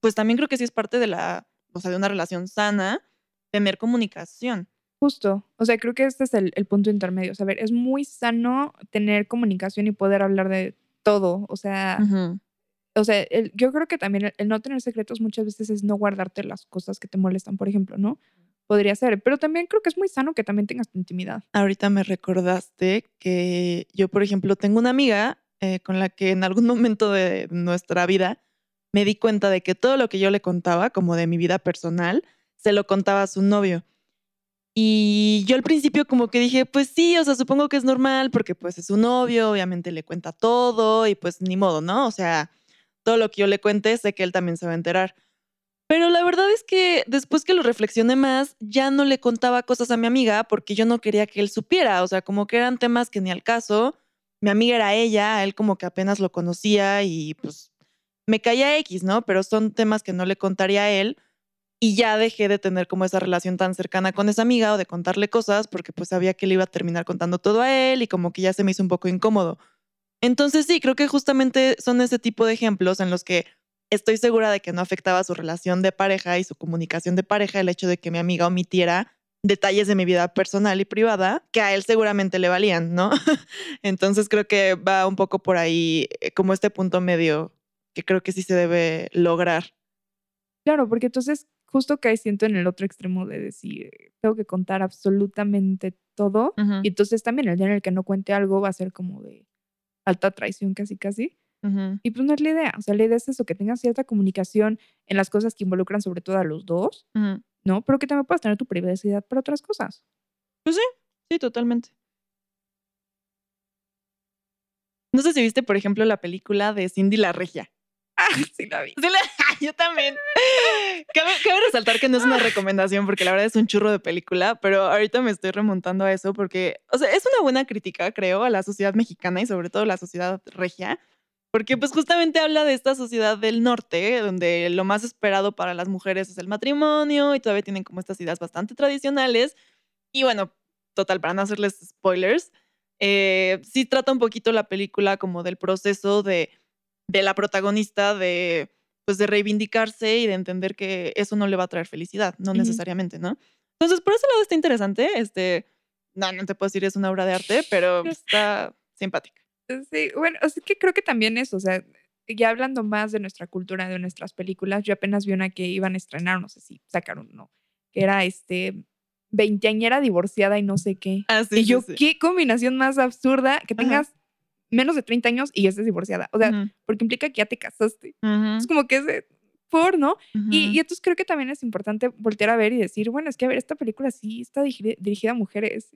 pues también creo que sí es parte de la, o sea, de una relación sana, tener comunicación.
Justo, o sea, creo que este es el, el punto intermedio. O ver, es muy sano tener comunicación y poder hablar de todo. O sea. O sea, el- yo creo que también el, no tener secretos muchas veces es no guardarte las cosas que te molestan, por ejemplo, ¿no? Podría ser, pero también creo que es muy sano que también tengas tu intimidad.
Ahorita me recordaste que yo, por ejemplo, tengo una amiga eh, con la que en algún (laughs) momento de nuestra vida me di cuenta de que todo lo que yo le contaba, como de mi vida personal, se lo contaba a su novio. Y yo al principio como que dije, pues sí, o sea, supongo que es normal porque pues es su novio, obviamente le cuenta todo y pues ni modo, ¿no? O sea, todo lo que yo le cuente sé que él también se va a enterar. Pero la verdad es que después que lo reflexioné más, ya no le contaba cosas a mi amiga porque yo no quería que él supiera. O sea, como que eran temas que ni al caso. Mi amiga era ella, él como que apenas lo conocía y pues me caía X, ¿no? Pero son temas que no le contaría a él. Y ya dejé de tener como esa relación tan cercana con esa amiga o de contarle cosas porque pues sabía que le iba a terminar contando todo a él y como que ya se me hizo un poco incómodo. Entonces sí, creo que justamente son ese tipo de ejemplos en los que estoy segura de que no afectaba su relación de pareja y su comunicación de pareja el hecho de que mi amiga omitiera detalles de mi vida personal y privada que a él seguramente le valían, ¿no? (laughs) Entonces creo que va un poco por ahí eh, como este punto medio que creo que sí se debe lograr.
Claro, porque entonces justo que siento en el otro extremo de decir, tengo que contar absolutamente todo. Y entonces también el día en el que no cuente algo va a ser como de alta traición casi casi. Y pues no es la idea. O sea, la idea es eso, que tengas cierta comunicación en las cosas que involucran sobre todo a los dos. ¿no? Pero que también puedas tener tu privacidad para otras cosas.
Sí, totalmente. No sé si viste, por ejemplo, la película de Cindy la Regia.
sí la vi.
Sí la- (laughs) yo también. Cabe, resaltar que no es una recomendación porque la verdad es un churro de película, pero ahorita me estoy remontando a eso porque, o sea, es una buena crítica, creo, a la sociedad mexicana y sobre todo la sociedad regia, porque pues justamente habla de esta sociedad del norte, donde lo más esperado para las mujeres es el matrimonio y todavía tienen como estas ideas bastante tradicionales. Y bueno, total, para no hacerles spoilers, eh, sí trata un poquito la película como del proceso de, de la protagonista de, pues de reivindicarse y de entender que eso no le va a traer felicidad, no
Ujú.
necesariamente, ¿no? Entonces, por ese lado está interesante. Este, no, no te puedo decir es una obra de arte, pero está simpática.
Sí, bueno, o sea, que creo que también eso, o sea, ya hablando más de nuestra cultura, de nuestras películas, yo apenas vi una que iban a estrenar, no sé si sacaron o no, que era este veinteañera divorciada y no sé qué.
Ah, sí,
y yo,
sí.
qué combinación más absurda que
Ajá.
Menos de 30 años y ya estés divorciada. O sea, porque implica que ya te casaste. Es como que es de- por, ¿no? Y, y entonces creo que también es importante voltear a ver y decir, bueno, es que a ver, esta película sí está dirigida, dirigida a mujeres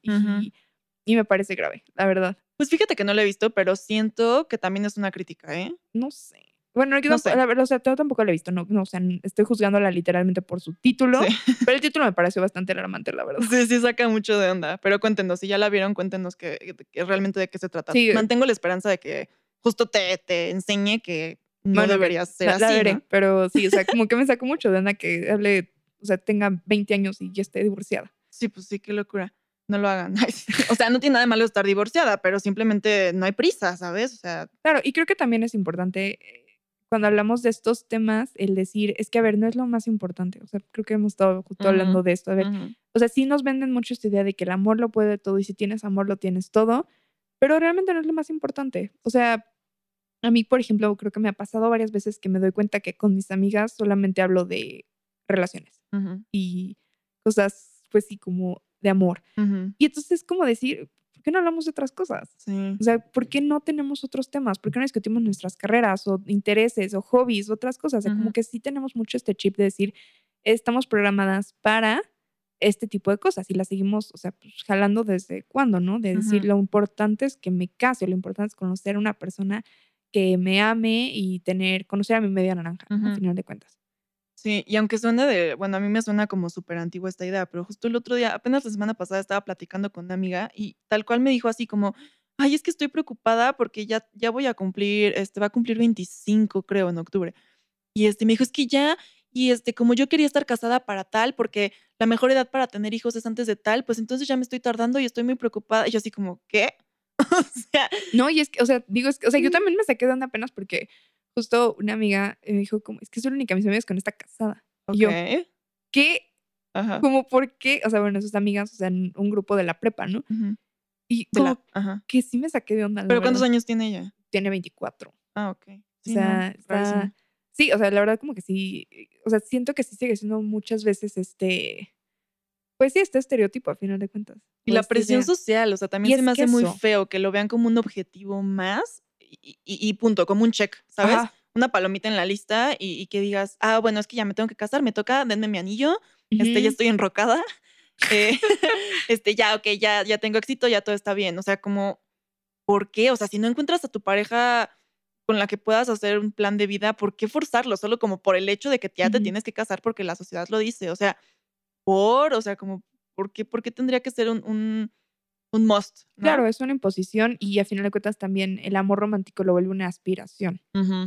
y me parece grave, la verdad.
Pues fíjate que no la he visto, pero siento que también es una crítica, ¿eh?
No sé. Bueno, yo
No
tampoco,
sé.
la verdad, o sea, yo tampoco la he visto, no, no, o sea, estoy juzgándola literalmente por su título,
Sí. (laughs)
pero el título me pareció bastante alarmante, la verdad.
Sí, sí, saca mucho de onda. Pero cuéntenos, si ya la vieron, cuéntenos que, que realmente de qué se trata.
Sí.
Mantengo la esperanza de que justo te, te enseñe que no
Bueno,
deberías ser
la, la
así.
veré,
¿no?
pero sí, o sea, como (laughs) que me sacó mucho de onda que hable, o sea, tenga 20 años y ya esté divorciada.
Sí, pues sí, qué locura. No lo hagan. (laughs) O sea, no tiene nada de malo estar divorciada, pero simplemente no hay prisa, ¿sabes? O sea,
Claro, y creo que también es importante eh, cuando hablamos de estos temas el decir, es que a ver, no es lo más importante, o sea, creo que hemos estado justo hablando de esto, a ver, o sea, sí nos venden mucho esta idea de que el amor lo puede todo y si tienes amor lo tienes todo, pero realmente no es lo más importante. O sea, a mí, por ejemplo, creo que me ha pasado varias veces que me doy cuenta que con mis amigas solamente hablo de relaciones y cosas, pues sí, como de amor. Y entonces es como decir, ¿por qué no hablamos de otras cosas?
Sí.
O sea, ¿por qué no tenemos otros temas? ¿Por qué no discutimos nuestras carreras o intereses o hobbies, otras cosas? O sea, como que sí tenemos mucho este chip de decir, estamos programadas para este tipo de cosas y las seguimos, o sea, pues, jalando desde cuándo, ¿no? De decir, lo importante es que me case, lo importante es conocer a una persona que me ame y tener, conocer a mi media naranja. Al final de cuentas.
Sí, y aunque suene de, bueno, a mí me suena como súper antigua esta idea, pero justo el otro día, apenas la semana pasada estaba platicando con una amiga y tal cual me dijo así como, ay, es que estoy preocupada porque ya, ya voy a cumplir, este, va a cumplir 25 creo en octubre. Y este me dijo, es que ya, y este, como yo quería estar casada para tal, porque la mejor edad para tener hijos es antes de tal, pues entonces ya me estoy tardando y estoy muy preocupada. Y yo así como, ¿qué? (laughs) o sea,
No, y es que, o sea, digo, es que, o sea, yo también me saqué de onda apenas porque justo una amiga me dijo como, es que soy la única de mis amigas que no está casada. Y yo. ¿qué?
Ajá.
Como, ¿por qué? O sea, bueno, sus amigas, o sea, en un grupo de la prepa, ¿no? Y
la-
como
ajá.
que sí me saqué de onda.
Pero ¿cuántos años tiene ella?
Tiene 24.
Ah, ok.
O
Sí,
sea, está... Sí, o sea, la verdad como que sí, o sea, siento que sí sigue siendo muchas veces este, pues sí, este estereotipo a final de cuentas.
Y la
esta
presión social, o sea, también
Y
se
es
me hace muy
eso.
feo que lo vean como un objetivo más y, y- punto, como un check, ¿sabes?
Ajá.
Una palomita en la lista y, y que digas, ah, bueno, es que ya me tengo que casar, me toca, denme mi anillo, este, ya estoy enrocada, (laughs) eh, este, ya, ok, ya, ya tengo éxito, ya todo está bien. O sea, como, ¿por qué? O sea, si no encuentras a tu pareja con la que puedas hacer un plan de vida, ¿por qué forzarlo? Solo como por el hecho de que ya te
Ujú.
tienes que casar porque la sociedad lo dice. O sea, por, o sea, como, ¿por qué, por qué tendría que ser un, un, un must? ¿no?
Claro, es una imposición y a final de cuentas también el amor romántico lo vuelve una aspiración,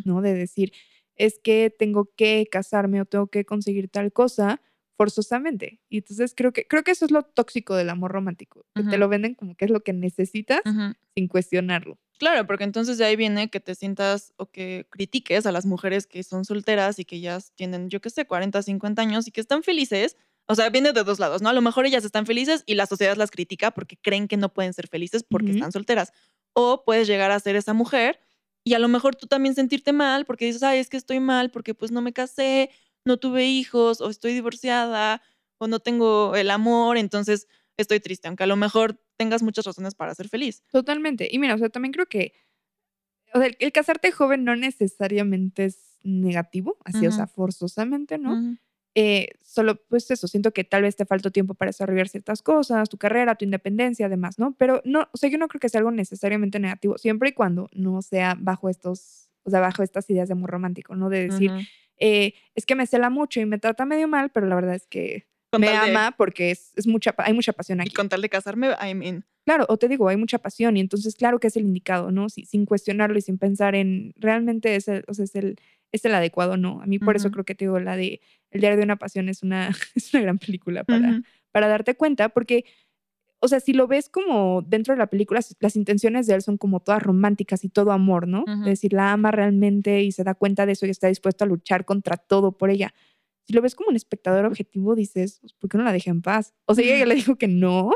¿no? De decir, es que tengo que casarme o tengo que conseguir tal cosa forzosamente. Y entonces creo que, creo que eso es lo tóxico del amor romántico, que te lo venden como que es lo que necesitas sin cuestionarlo.
Claro, porque entonces de ahí viene que te sientas o que critiques a las mujeres que son solteras y que ellas tienen, yo qué sé, 40, 50 años y que están felices. O sea, viene de dos lados, ¿no? A lo mejor ellas están felices y la sociedad las critica porque creen que no pueden ser felices porque están solteras. O puedes llegar a ser esa mujer y a lo mejor tú también sentirte mal porque dices, ay, es que estoy mal porque pues no me casé, no tuve hijos o estoy divorciada o no tengo el amor, entonces estoy triste, aunque a lo mejor tengas muchas razones para ser feliz.
Totalmente. Y mira, o sea, también creo que o sea, el, el casarte joven no necesariamente es negativo, así, o sea, forzosamente, ¿no? Eh, solo, pues eso, siento que tal vez te faltó tiempo para desarrollar ciertas cosas, tu carrera, tu independencia, además, ¿no? Pero no, o sea, yo no creo que sea algo necesariamente negativo, siempre y cuando no sea bajo estos, o sea, bajo estas ideas de amor romántico, ¿no? De decir, eh, es que me cela mucho y me trata medio mal, pero la verdad es que me ama porque es, es, mucha, hay mucha pasión aquí.
Y con tal de casarme, I'm in.
Claro, o te digo, hay mucha pasión y entonces claro que es el indicado, ¿no? sin cuestionarlo y sin pensar en realmente es el, o sea, es el, es el adecuado, no. A mí por eso creo que te digo, la de El diario de una pasión es una, (laughs) es una gran película para, para darte cuenta, porque o sea, si lo ves como dentro de la película, las intenciones de él son como todas románticas y todo amor, ¿no? Es decir, la ama realmente y se da cuenta de eso y está dispuesto a luchar contra todo por ella. Si lo ves como un espectador objetivo, dices, pues, ¿por qué no la deja en paz? O sea, ella le dijo que no,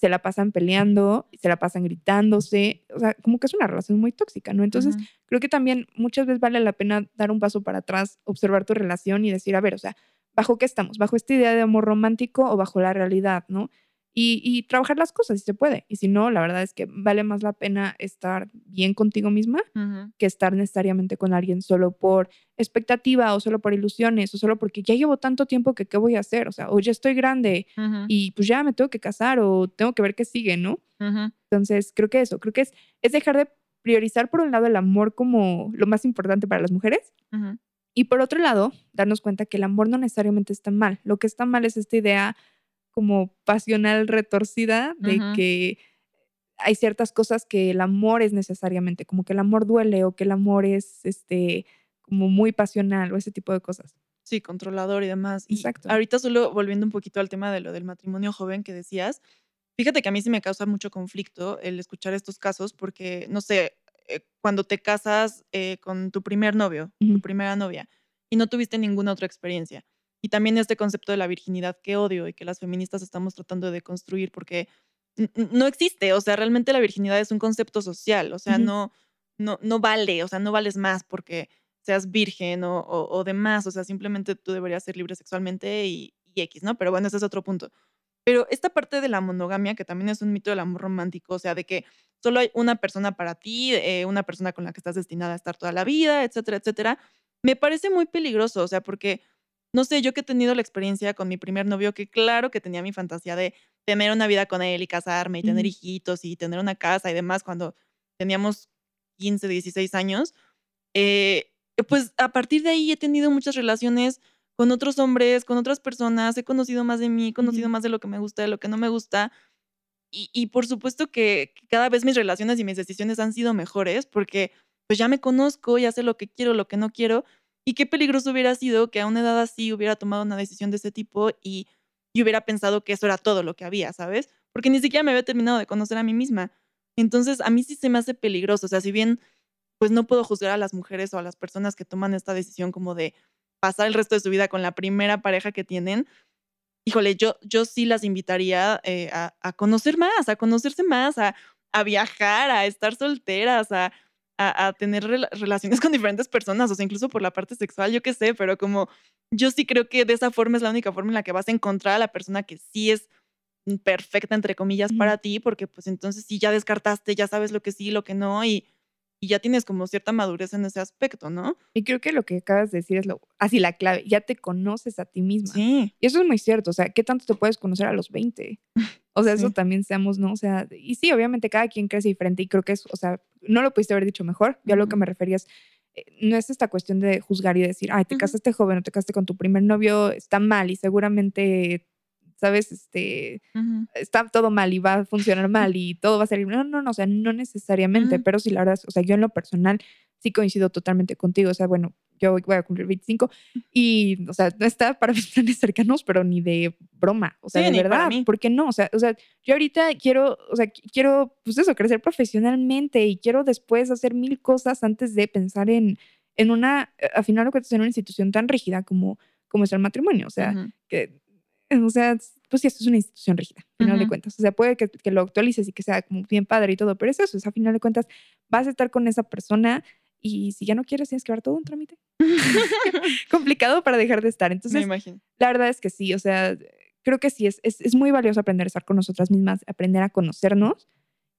se la pasan peleando, se la pasan gritándose, o sea, como que es una relación muy tóxica, ¿no? Entonces, creo que también muchas veces vale la pena dar un paso para atrás, observar tu relación y decir, a ver, o sea, ¿bajo qué estamos? ¿Bajo esta idea de amor romántico o bajo la realidad, ¿no? Y, trabajar las cosas si se puede. Y si no, la verdad es que vale más la pena estar bien contigo misma que estar necesariamente con alguien solo por expectativa o solo por ilusiones o solo porque ya llevo tanto tiempo que qué voy a hacer. O sea, o ya estoy grande y pues ya me tengo que casar o tengo que ver qué sigue, ¿no? Entonces, creo que eso, creo que es, es dejar de priorizar por un lado el amor como lo más importante para las mujeres. Y por otro lado, darnos cuenta que el amor no necesariamente está mal. Lo que está mal es esta idea como pasional retorcida de que hay ciertas cosas que el amor es necesariamente, como que el amor duele o que el amor es este como muy pasional o ese tipo de cosas.
Sí, controlador y demás. Exacto. ahorita solo volviendo un poquito al tema de lo del matrimonio joven que decías, fíjate que a mí sí me causa mucho conflicto el escuchar estos casos porque, no sé, eh, cuando te casas eh, con tu primer novio, tu primera novia, y no tuviste ninguna otra experiencia y también este concepto de la virginidad que odio y que las feministas estamos tratando de construir porque no existe, o sea, realmente la virginidad es un concepto social, o sea, no, no, no vale, o sea, no vales más porque seas virgen o, o, demás, o sea, simplemente tú deberías ser libre sexualmente y, X, ¿no? Pero bueno, ese es otro punto. Pero esta parte de la monogamia, que también es un mito del amor romántico, o sea, de que solo hay una persona para ti, eh, una persona con la que estás destinada a estar toda la vida, etcétera, etcétera, me parece muy peligroso, o sea, porque no sé, yo que he tenido la experiencia con mi primer novio, que claro que tenía mi fantasía de tener una vida con él y casarme y tener hijitos y tener una casa y demás cuando teníamos 15, 16 años, eh, pues a partir de ahí he tenido muchas relaciones con otros hombres, con otras personas, he conocido más de mí, he conocido más de lo que me gusta, de lo que no me gusta. Y, y, por supuesto que cada vez mis relaciones y mis decisiones han sido mejores porque pues ya me conozco, ya sé lo que quiero, lo que no quiero y qué peligroso hubiera sido que a una edad así hubiera tomado una decisión de ese tipo y, hubiera pensado que eso era todo lo que había, ¿sabes? Porque ni siquiera me había terminado de conocer a mí misma. Entonces, a mí sí se me hace peligroso. O sea, si bien, pues no puedo juzgar a las mujeres o a las personas que toman esta decisión como de pasar el resto de su vida con la primera pareja que tienen, híjole, yo, yo sí las invitaría eh, a, conocer más, a conocerse más, a, a viajar, a estar solteras, a, a, tener relaciones (laughs) con diferentes personas, o sea, incluso por la parte sexual, yo qué sé, pero como yo sí creo que de esa forma es la única forma en la que vas a encontrar a la persona que sí es perfecta, entre comillas, para ti, porque pues entonces sí ya descartaste, ya sabes lo que sí, lo que no, y, y ya tienes como cierta madurez en ese aspecto, ¿no?
Y creo que lo que acabas de decir es lo, así la clave, ya te conoces a ti misma.
Sí.
Y eso es muy cierto, o sea, ¿qué tanto te puedes conocer a los 20? (laughs) O sea, eso también seamos, ¿no? O sea, y sí, obviamente cada quien crece diferente y creo que es, o sea, no lo pudiste haber dicho mejor. Yo a lo que me refería es, eh, no es esta cuestión de juzgar y decir, ay, te casaste joven o te casaste con tu primer novio, está mal y seguramente ¿sabes? Este, está todo mal y va a funcionar mal y todo va a salir. No, no, no, o sea, no necesariamente, pero sí, la verdad, o sea, yo en lo personal sí coincido totalmente contigo. O sea, bueno, yo voy a cumplir 25 y, o sea, no está para (laughs) mis planes cercanos, pero ni de broma. O sea, de verdad, ¿por qué no? O sea, o sea, yo ahorita quiero, o sea, quiero, pues eso, crecer profesionalmente y quiero después hacer mil cosas antes de pensar en, en una, al final lo que en una institución tan rígida como, como es el matrimonio. O sea, que (laughs) o sea, pues sí, esto es una institución rígida, a final de cuentas. O sea, puede que, que, lo actualices y que sea como bien padre y todo, pero es eso, a final de cuentas vas a estar con esa persona y si ya no quieres tienes que dar todo un trámite. (laughs) (laughs) Complicado para dejar de estar. Entonces,
Me imagino.
la verdad es que sí, o sea, creo que sí, es, es, es muy valioso aprender a estar con nosotras mismas, aprender a conocernos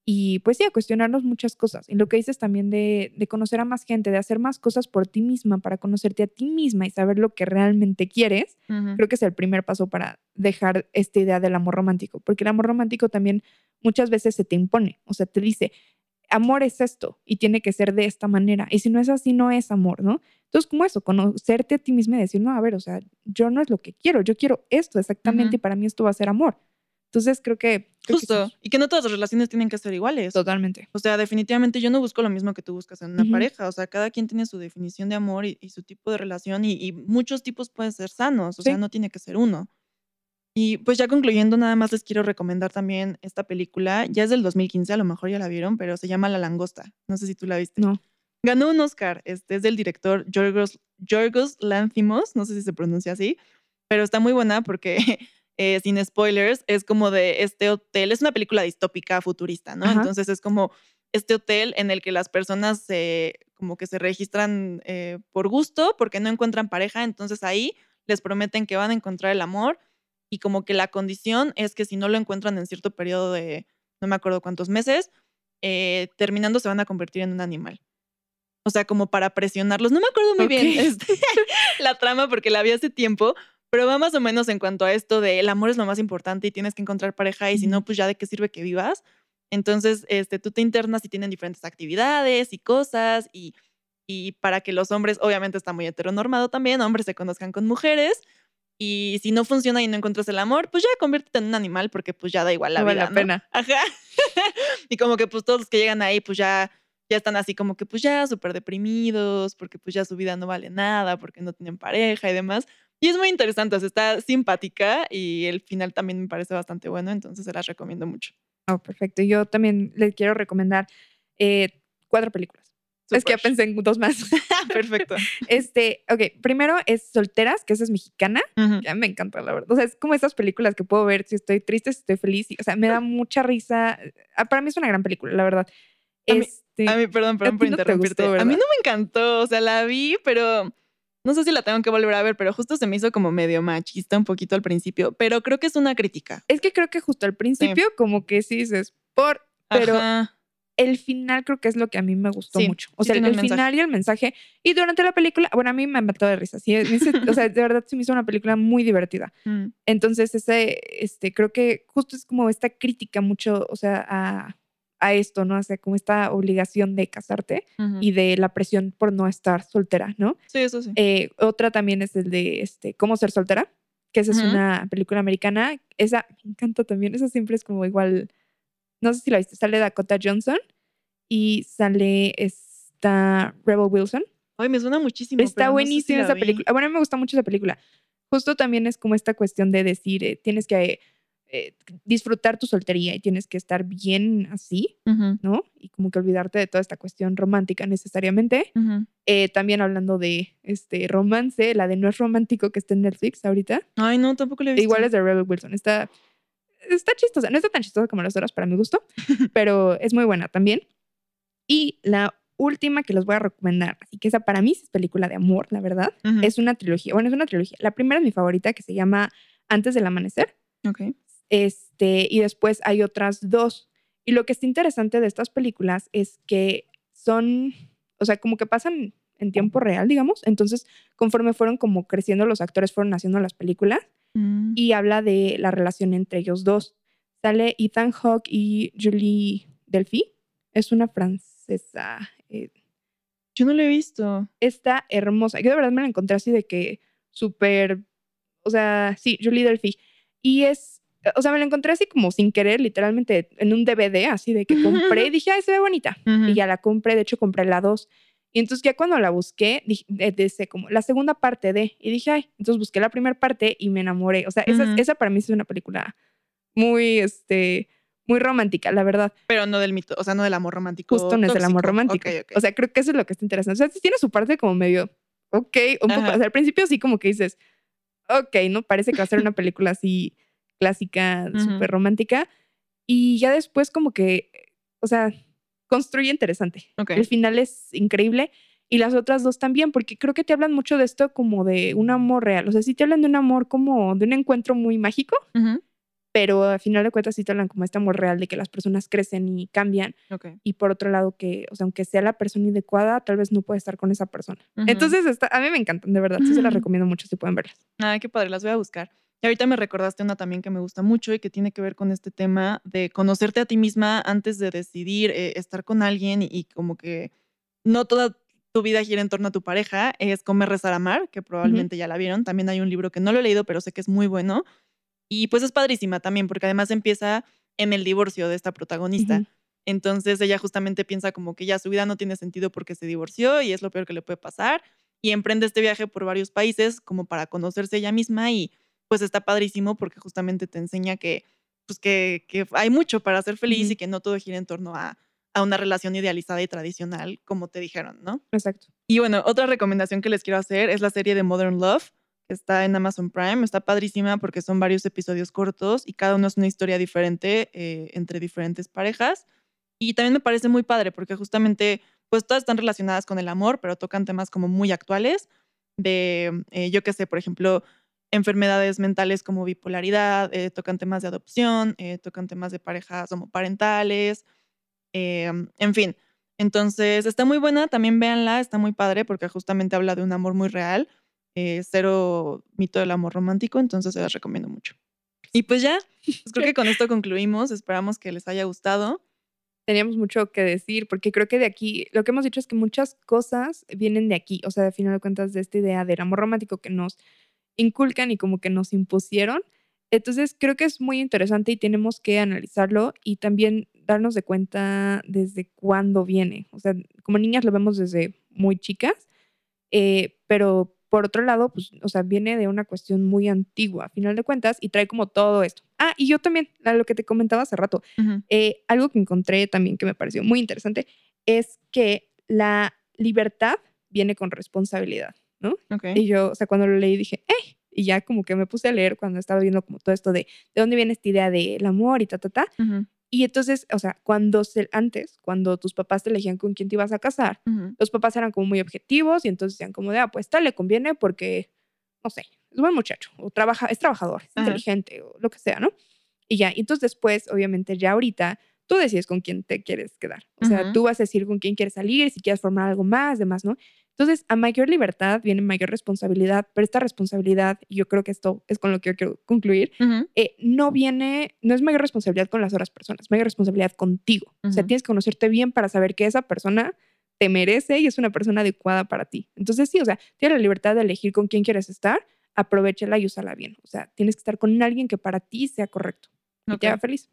y pues sí, a cuestionarnos muchas cosas. Y lo que dices también de, de, conocer a más gente, de hacer más cosas por ti misma, para conocerte a ti misma y saber lo que realmente quieres, creo que es el primer paso para dejar esta idea del amor romántico. Porque el amor romántico también muchas veces se te impone, o sea, te dice, amor es esto y tiene que ser de esta manera. Y si no es así, no es amor, ¿no? Entonces, como eso, conocerte a ti mismo y decir, no, a ver, o sea, yo no es lo que quiero, yo quiero esto exactamente y para mí esto va a ser amor. Entonces, creo que...
Justo. y que no todas las relaciones tienen que ser iguales.
Totalmente.
O sea, definitivamente yo no busco lo mismo que tú buscas en una pareja. O sea, cada quien tiene su definición de amor y, su tipo de relación y, muchos tipos pueden ser sanos. O sea, no tiene que ser uno. Y pues ya concluyendo, nada más les quiero recomendar también esta película. Ya es del 2015, a lo mejor ya la vieron, pero se llama La Langosta. No sé si tú la viste.
No.
Ganó un Oscar. Este es del director Yorgos, Yorgos Lanthimos, no sé si se pronuncia así, pero está muy buena porque, (laughs) eh, sin spoilers, es como de este hotel. Es una película distópica futurista, ¿no? Entonces es como este hotel en el que las personas se, como que se registran eh, por gusto porque no encuentran pareja. Entonces ahí les prometen que van a encontrar el amor y como que la condición es que si no lo encuentran en cierto periodo de, no me acuerdo cuántos meses, eh, terminando se van a convertir en un animal. O sea, como para presionarlos. No me acuerdo muy bien este, (laughs) la trama porque la vi hace tiempo, pero va más o menos en cuanto a esto de el amor es lo más importante y tienes que encontrar pareja y si no, pues ya de qué sirve que vivas. Entonces, este, tú te internas y tienen diferentes actividades y cosas y, y para que los hombres, obviamente está muy heteronormado también, hombres se conozcan con mujeres, y si no funciona y no encuentras el amor, pues ya conviértete en un animal porque pues ya da igual la vida. Vale la
pena.
Ajá. (laughs) y como que pues todos los que llegan ahí pues ya, ya están así como que pues ya súper deprimidos porque pues ya su vida no vale nada porque no tienen pareja y demás. Y es muy interesante, o sea, está simpática y el final también me parece bastante bueno, entonces se las recomiendo mucho.
Oh, perfecto. Yo también les quiero recomendar eh, cuatro películas. Es que ya pensé en dos más. (laughs)
Perfecto.
Este, ok, primero es Solteras, que esa es mexicana. Ya me encanta, la verdad. O sea, es como esas películas que puedo ver si estoy triste, si estoy feliz. o sea, me da mucha risa. Ah, para mí es una gran película, la verdad.
A, este, mí, a mí, perdón, perdón por interrumpirte. a mí no me encantó. O sea, la vi, pero no sé si la tengo que volver a ver, pero justo se me hizo como medio machista un poquito al principio. Pero creo que es una crítica.
Es que creo que justo al principio, como que sí dices, por. Pero el final creo que es lo que a mí me gustó mucho. O sea, el, final y el mensaje. Y durante la película, bueno, a mí me mató de risa. Sí, o sea, de verdad se me hizo una película muy divertida. (laughs) Mm. Entonces, ese, este, creo que justo es como esta crítica mucho, o sea, a, a esto, ¿no? O sea, como esta obligación de casarte y de la presión por no estar soltera, ¿no?
Sí, eso sí.
Eh, otra también es el de, este, cómo ser soltera, que esa es una película americana. Esa me encanta también. Esa siempre es como igual no sé si la viste, sale Dakota Johnson y sale esta Rebel Wilson.
Ay, me suena muchísimo.
Está buenísima esa película. Bueno, a mí me gusta mucho esa película. Justo también es como esta cuestión de decir, eh, tienes que eh, disfrutar tu soltería y tienes que estar bien así, ¿no? Y como que olvidarte de toda esta cuestión romántica necesariamente. Eh, también hablando de este romance, la de No es romántico que está en Netflix ahorita.
Ay, no, tampoco le he visto.
Igual es de Rebel Wilson. Está está chistosa. No está tan chistosa como las otras para mi gusto, (laughs) pero es muy buena también. Y la última que les voy a recomendar, y que esa para mí es película de amor, la verdad, es una trilogía. Bueno, es una trilogía. La primera es mi favorita que se llama Antes del Amanecer.
Ok.
Este, y después hay otras dos. Y lo que está interesante de estas películas es que son, o sea, como que pasan en tiempo real, digamos. Entonces, conforme fueron como creciendo los actores, fueron haciendo las películas Mm. y habla de la relación entre ellos dos. Sale Ethan Hawke y Julie Delphi. Es una francesa. Eh,
Yo no la he visto.
Está hermosa. Yo de verdad me la encontré así de que súper. O sea, sí, Julie Delphi. Y es. O sea, me la encontré así como sin querer, literalmente en un DVD, así de que compré y dije, ay, se ve bonita. Y ya la compré, de hecho compré la dos. Y entonces ya cuando la busqué, dije, desde como la segunda parte de, y dije, ay, entonces busqué la primera parte y me enamoré. O sea, esa, esa para mí es una película muy, este, muy romántica, la verdad.
Pero no del mito, o sea, no del amor romántico.
Justo no es el amor romántico. O sea, creo que eso es lo que está interesante. O sea, tiene su parte como medio, ok, un poco. O sea, al principio sí como que dices, ok, ¿no? Parece que va a ser una película así clásica, súper romántica. Y ya después como que, o sea, construye interesante. El final es increíble y las otras dos también, porque creo que te hablan mucho de esto como de un amor real. O sea, sí te hablan de un amor como de un encuentro muy mágico, pero al final de cuentas sí te hablan como este amor real de que las personas crecen y cambian. Y por otro lado, que, o sea, aunque sea la persona adecuada, tal vez no puede estar con esa persona. Entonces, a mí me encantan, de verdad. Sí se las (laughs) recomiendo mucho si pueden verlas.
Ah, qué padre, las voy a buscar. Y ahorita me recordaste una también que me gusta mucho y que tiene que ver con este tema de conocerte a ti misma antes de decidir eh, estar con alguien y, como que no toda tu vida gira en torno a tu pareja, es Comer, Rezar, Amar, que probablemente ya la vieron. También hay un libro que no lo he leído, pero sé que es muy bueno. Y pues es padrísima también, porque además empieza en el divorcio de esta protagonista. Entonces ella justamente piensa como que ya su vida no tiene sentido porque se divorció y es lo peor que le puede pasar. Y emprende este viaje por varios países como para conocerse ella misma y pues está padrísimo porque justamente te enseña que, pues que, que hay mucho para ser feliz y que no todo gira en torno a, a una relación idealizada y tradicional, como te dijeron, ¿no?
Exacto.
Y bueno, otra recomendación que les quiero hacer es la serie de Modern Love, que está en Amazon Prime. Está padrísima porque son varios episodios cortos y cada uno es una historia diferente eh, entre diferentes parejas. Y también me parece muy padre porque justamente, pues todas están relacionadas con el amor, pero tocan temas como muy actuales de, eh, yo qué sé, por ejemplo, enfermedades mentales como bipolaridad, eh, tocan temas de adopción, eh, tocan temas de parejas homoparentales, em, en fin. Entonces, está muy buena, también véanla, está muy padre porque justamente habla de un amor muy real, eh, cero mito del amor romántico, entonces se las recomiendo mucho. Y pues ya, pues creo que con esto concluimos, esperamos que les haya gustado.
Teníamos mucho que decir, porque creo que de aquí, lo que hemos dicho es que muchas cosas vienen de aquí, o sea, al final de cuentas, de esta idea del amor romántico que nos inculcan y como que nos impusieron. Entonces creo que es muy interesante y tenemos que analizarlo y también darnos de cuenta desde cuándo viene. O sea, como niñas lo vemos desde muy chicas, eh, pero por otro lado, pues, o sea, viene de una cuestión muy antigua, a final de cuentas, y trae como todo esto. Ah, y yo también, lo que te comentaba hace rato, eh, algo que encontré también que me pareció muy interesante es que la libertad viene con responsabilidad. ¿No? Y yo, o sea, cuando lo leí dije, ¡eh! Y ya como que me puse a leer cuando estaba viendo como todo esto de de dónde viene esta idea del amor y ta, ta, ta. Y entonces, o sea, cuando se, antes, cuando tus papás te elegían con quién te ibas a casar, los papás eran como muy objetivos y entonces decían como de, ah, pues tal le conviene porque, no sé, es buen muchacho, o trabaja, es trabajador, es inteligente, o lo que sea, ¿no? Y ya, y entonces después, obviamente, ya ahorita, tú decides con quién te quieres quedar. O sea, tú vas a decir con quién quieres salir, si quieres formar algo más, demás, ¿no? Entonces, a mayor libertad viene mayor responsabilidad, pero esta responsabilidad, yo creo que esto es con lo que yo quiero concluir, eh, no viene, no es mayor responsabilidad con las otras personas, es mayor responsabilidad contigo. O sea, tienes que conocerte bien para saber que esa persona te merece y es una persona adecuada para ti. Entonces, sí, o sea, tienes la libertad de elegir con quién quieres estar, aprovechala y úsala bien. O sea, tienes que estar con alguien que para ti sea correcto y te haga feliz.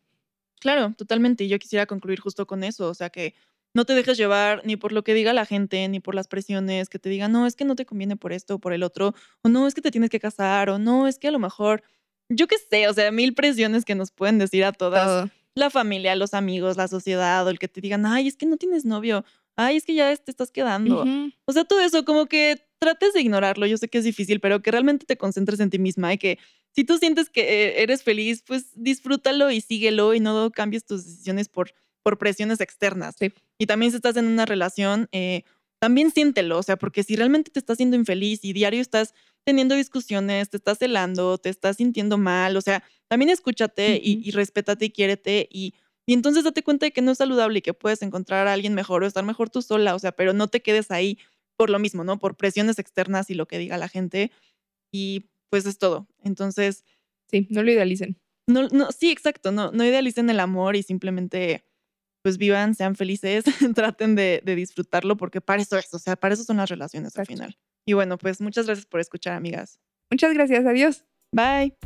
Claro, totalmente. Y yo quisiera concluir justo con eso. O sea, que no te dejes llevar ni por lo que diga la gente, ni por las presiones que te digan, no, es que no te conviene por esto o por el otro, o no, es que te tienes que casar, o no, es que a lo mejor, yo qué sé, o sea, mil presiones que nos pueden decir a todas, la familia, los amigos, la sociedad, o el que te digan, ay, es que no tienes novio, ay, es que ya te estás quedando. O sea, todo eso, como que trates de ignorarlo, yo sé que es difícil, pero que realmente te concentres en ti misma y que si tú sientes que eh, eres feliz, pues disfrútalo y síguelo y no cambies tus decisiones por por presiones externas. Y también si estás en una relación, eh, también siéntelo, o sea, porque si realmente te estás siendo infeliz y diario estás teniendo discusiones, te estás celando, te estás sintiendo mal, o sea, también escúchate y, respétate y quiérete y, y entonces date cuenta de que no es saludable y que puedes encontrar a alguien mejor o estar mejor tú sola, o sea, pero no te quedes ahí por lo mismo, ¿no? Por presiones externas y lo que diga la gente. Y pues es todo. Entonces.
Sí, no lo idealicen.
No, no, sí, exacto, no, no idealicen el amor y simplemente pues vivan, sean felices, (laughs) traten de, disfrutarlo porque para eso es, o sea, para eso son las relaciones al final. Y bueno, pues muchas gracias por escuchar, amigas.
Muchas gracias, adiós.
Bye.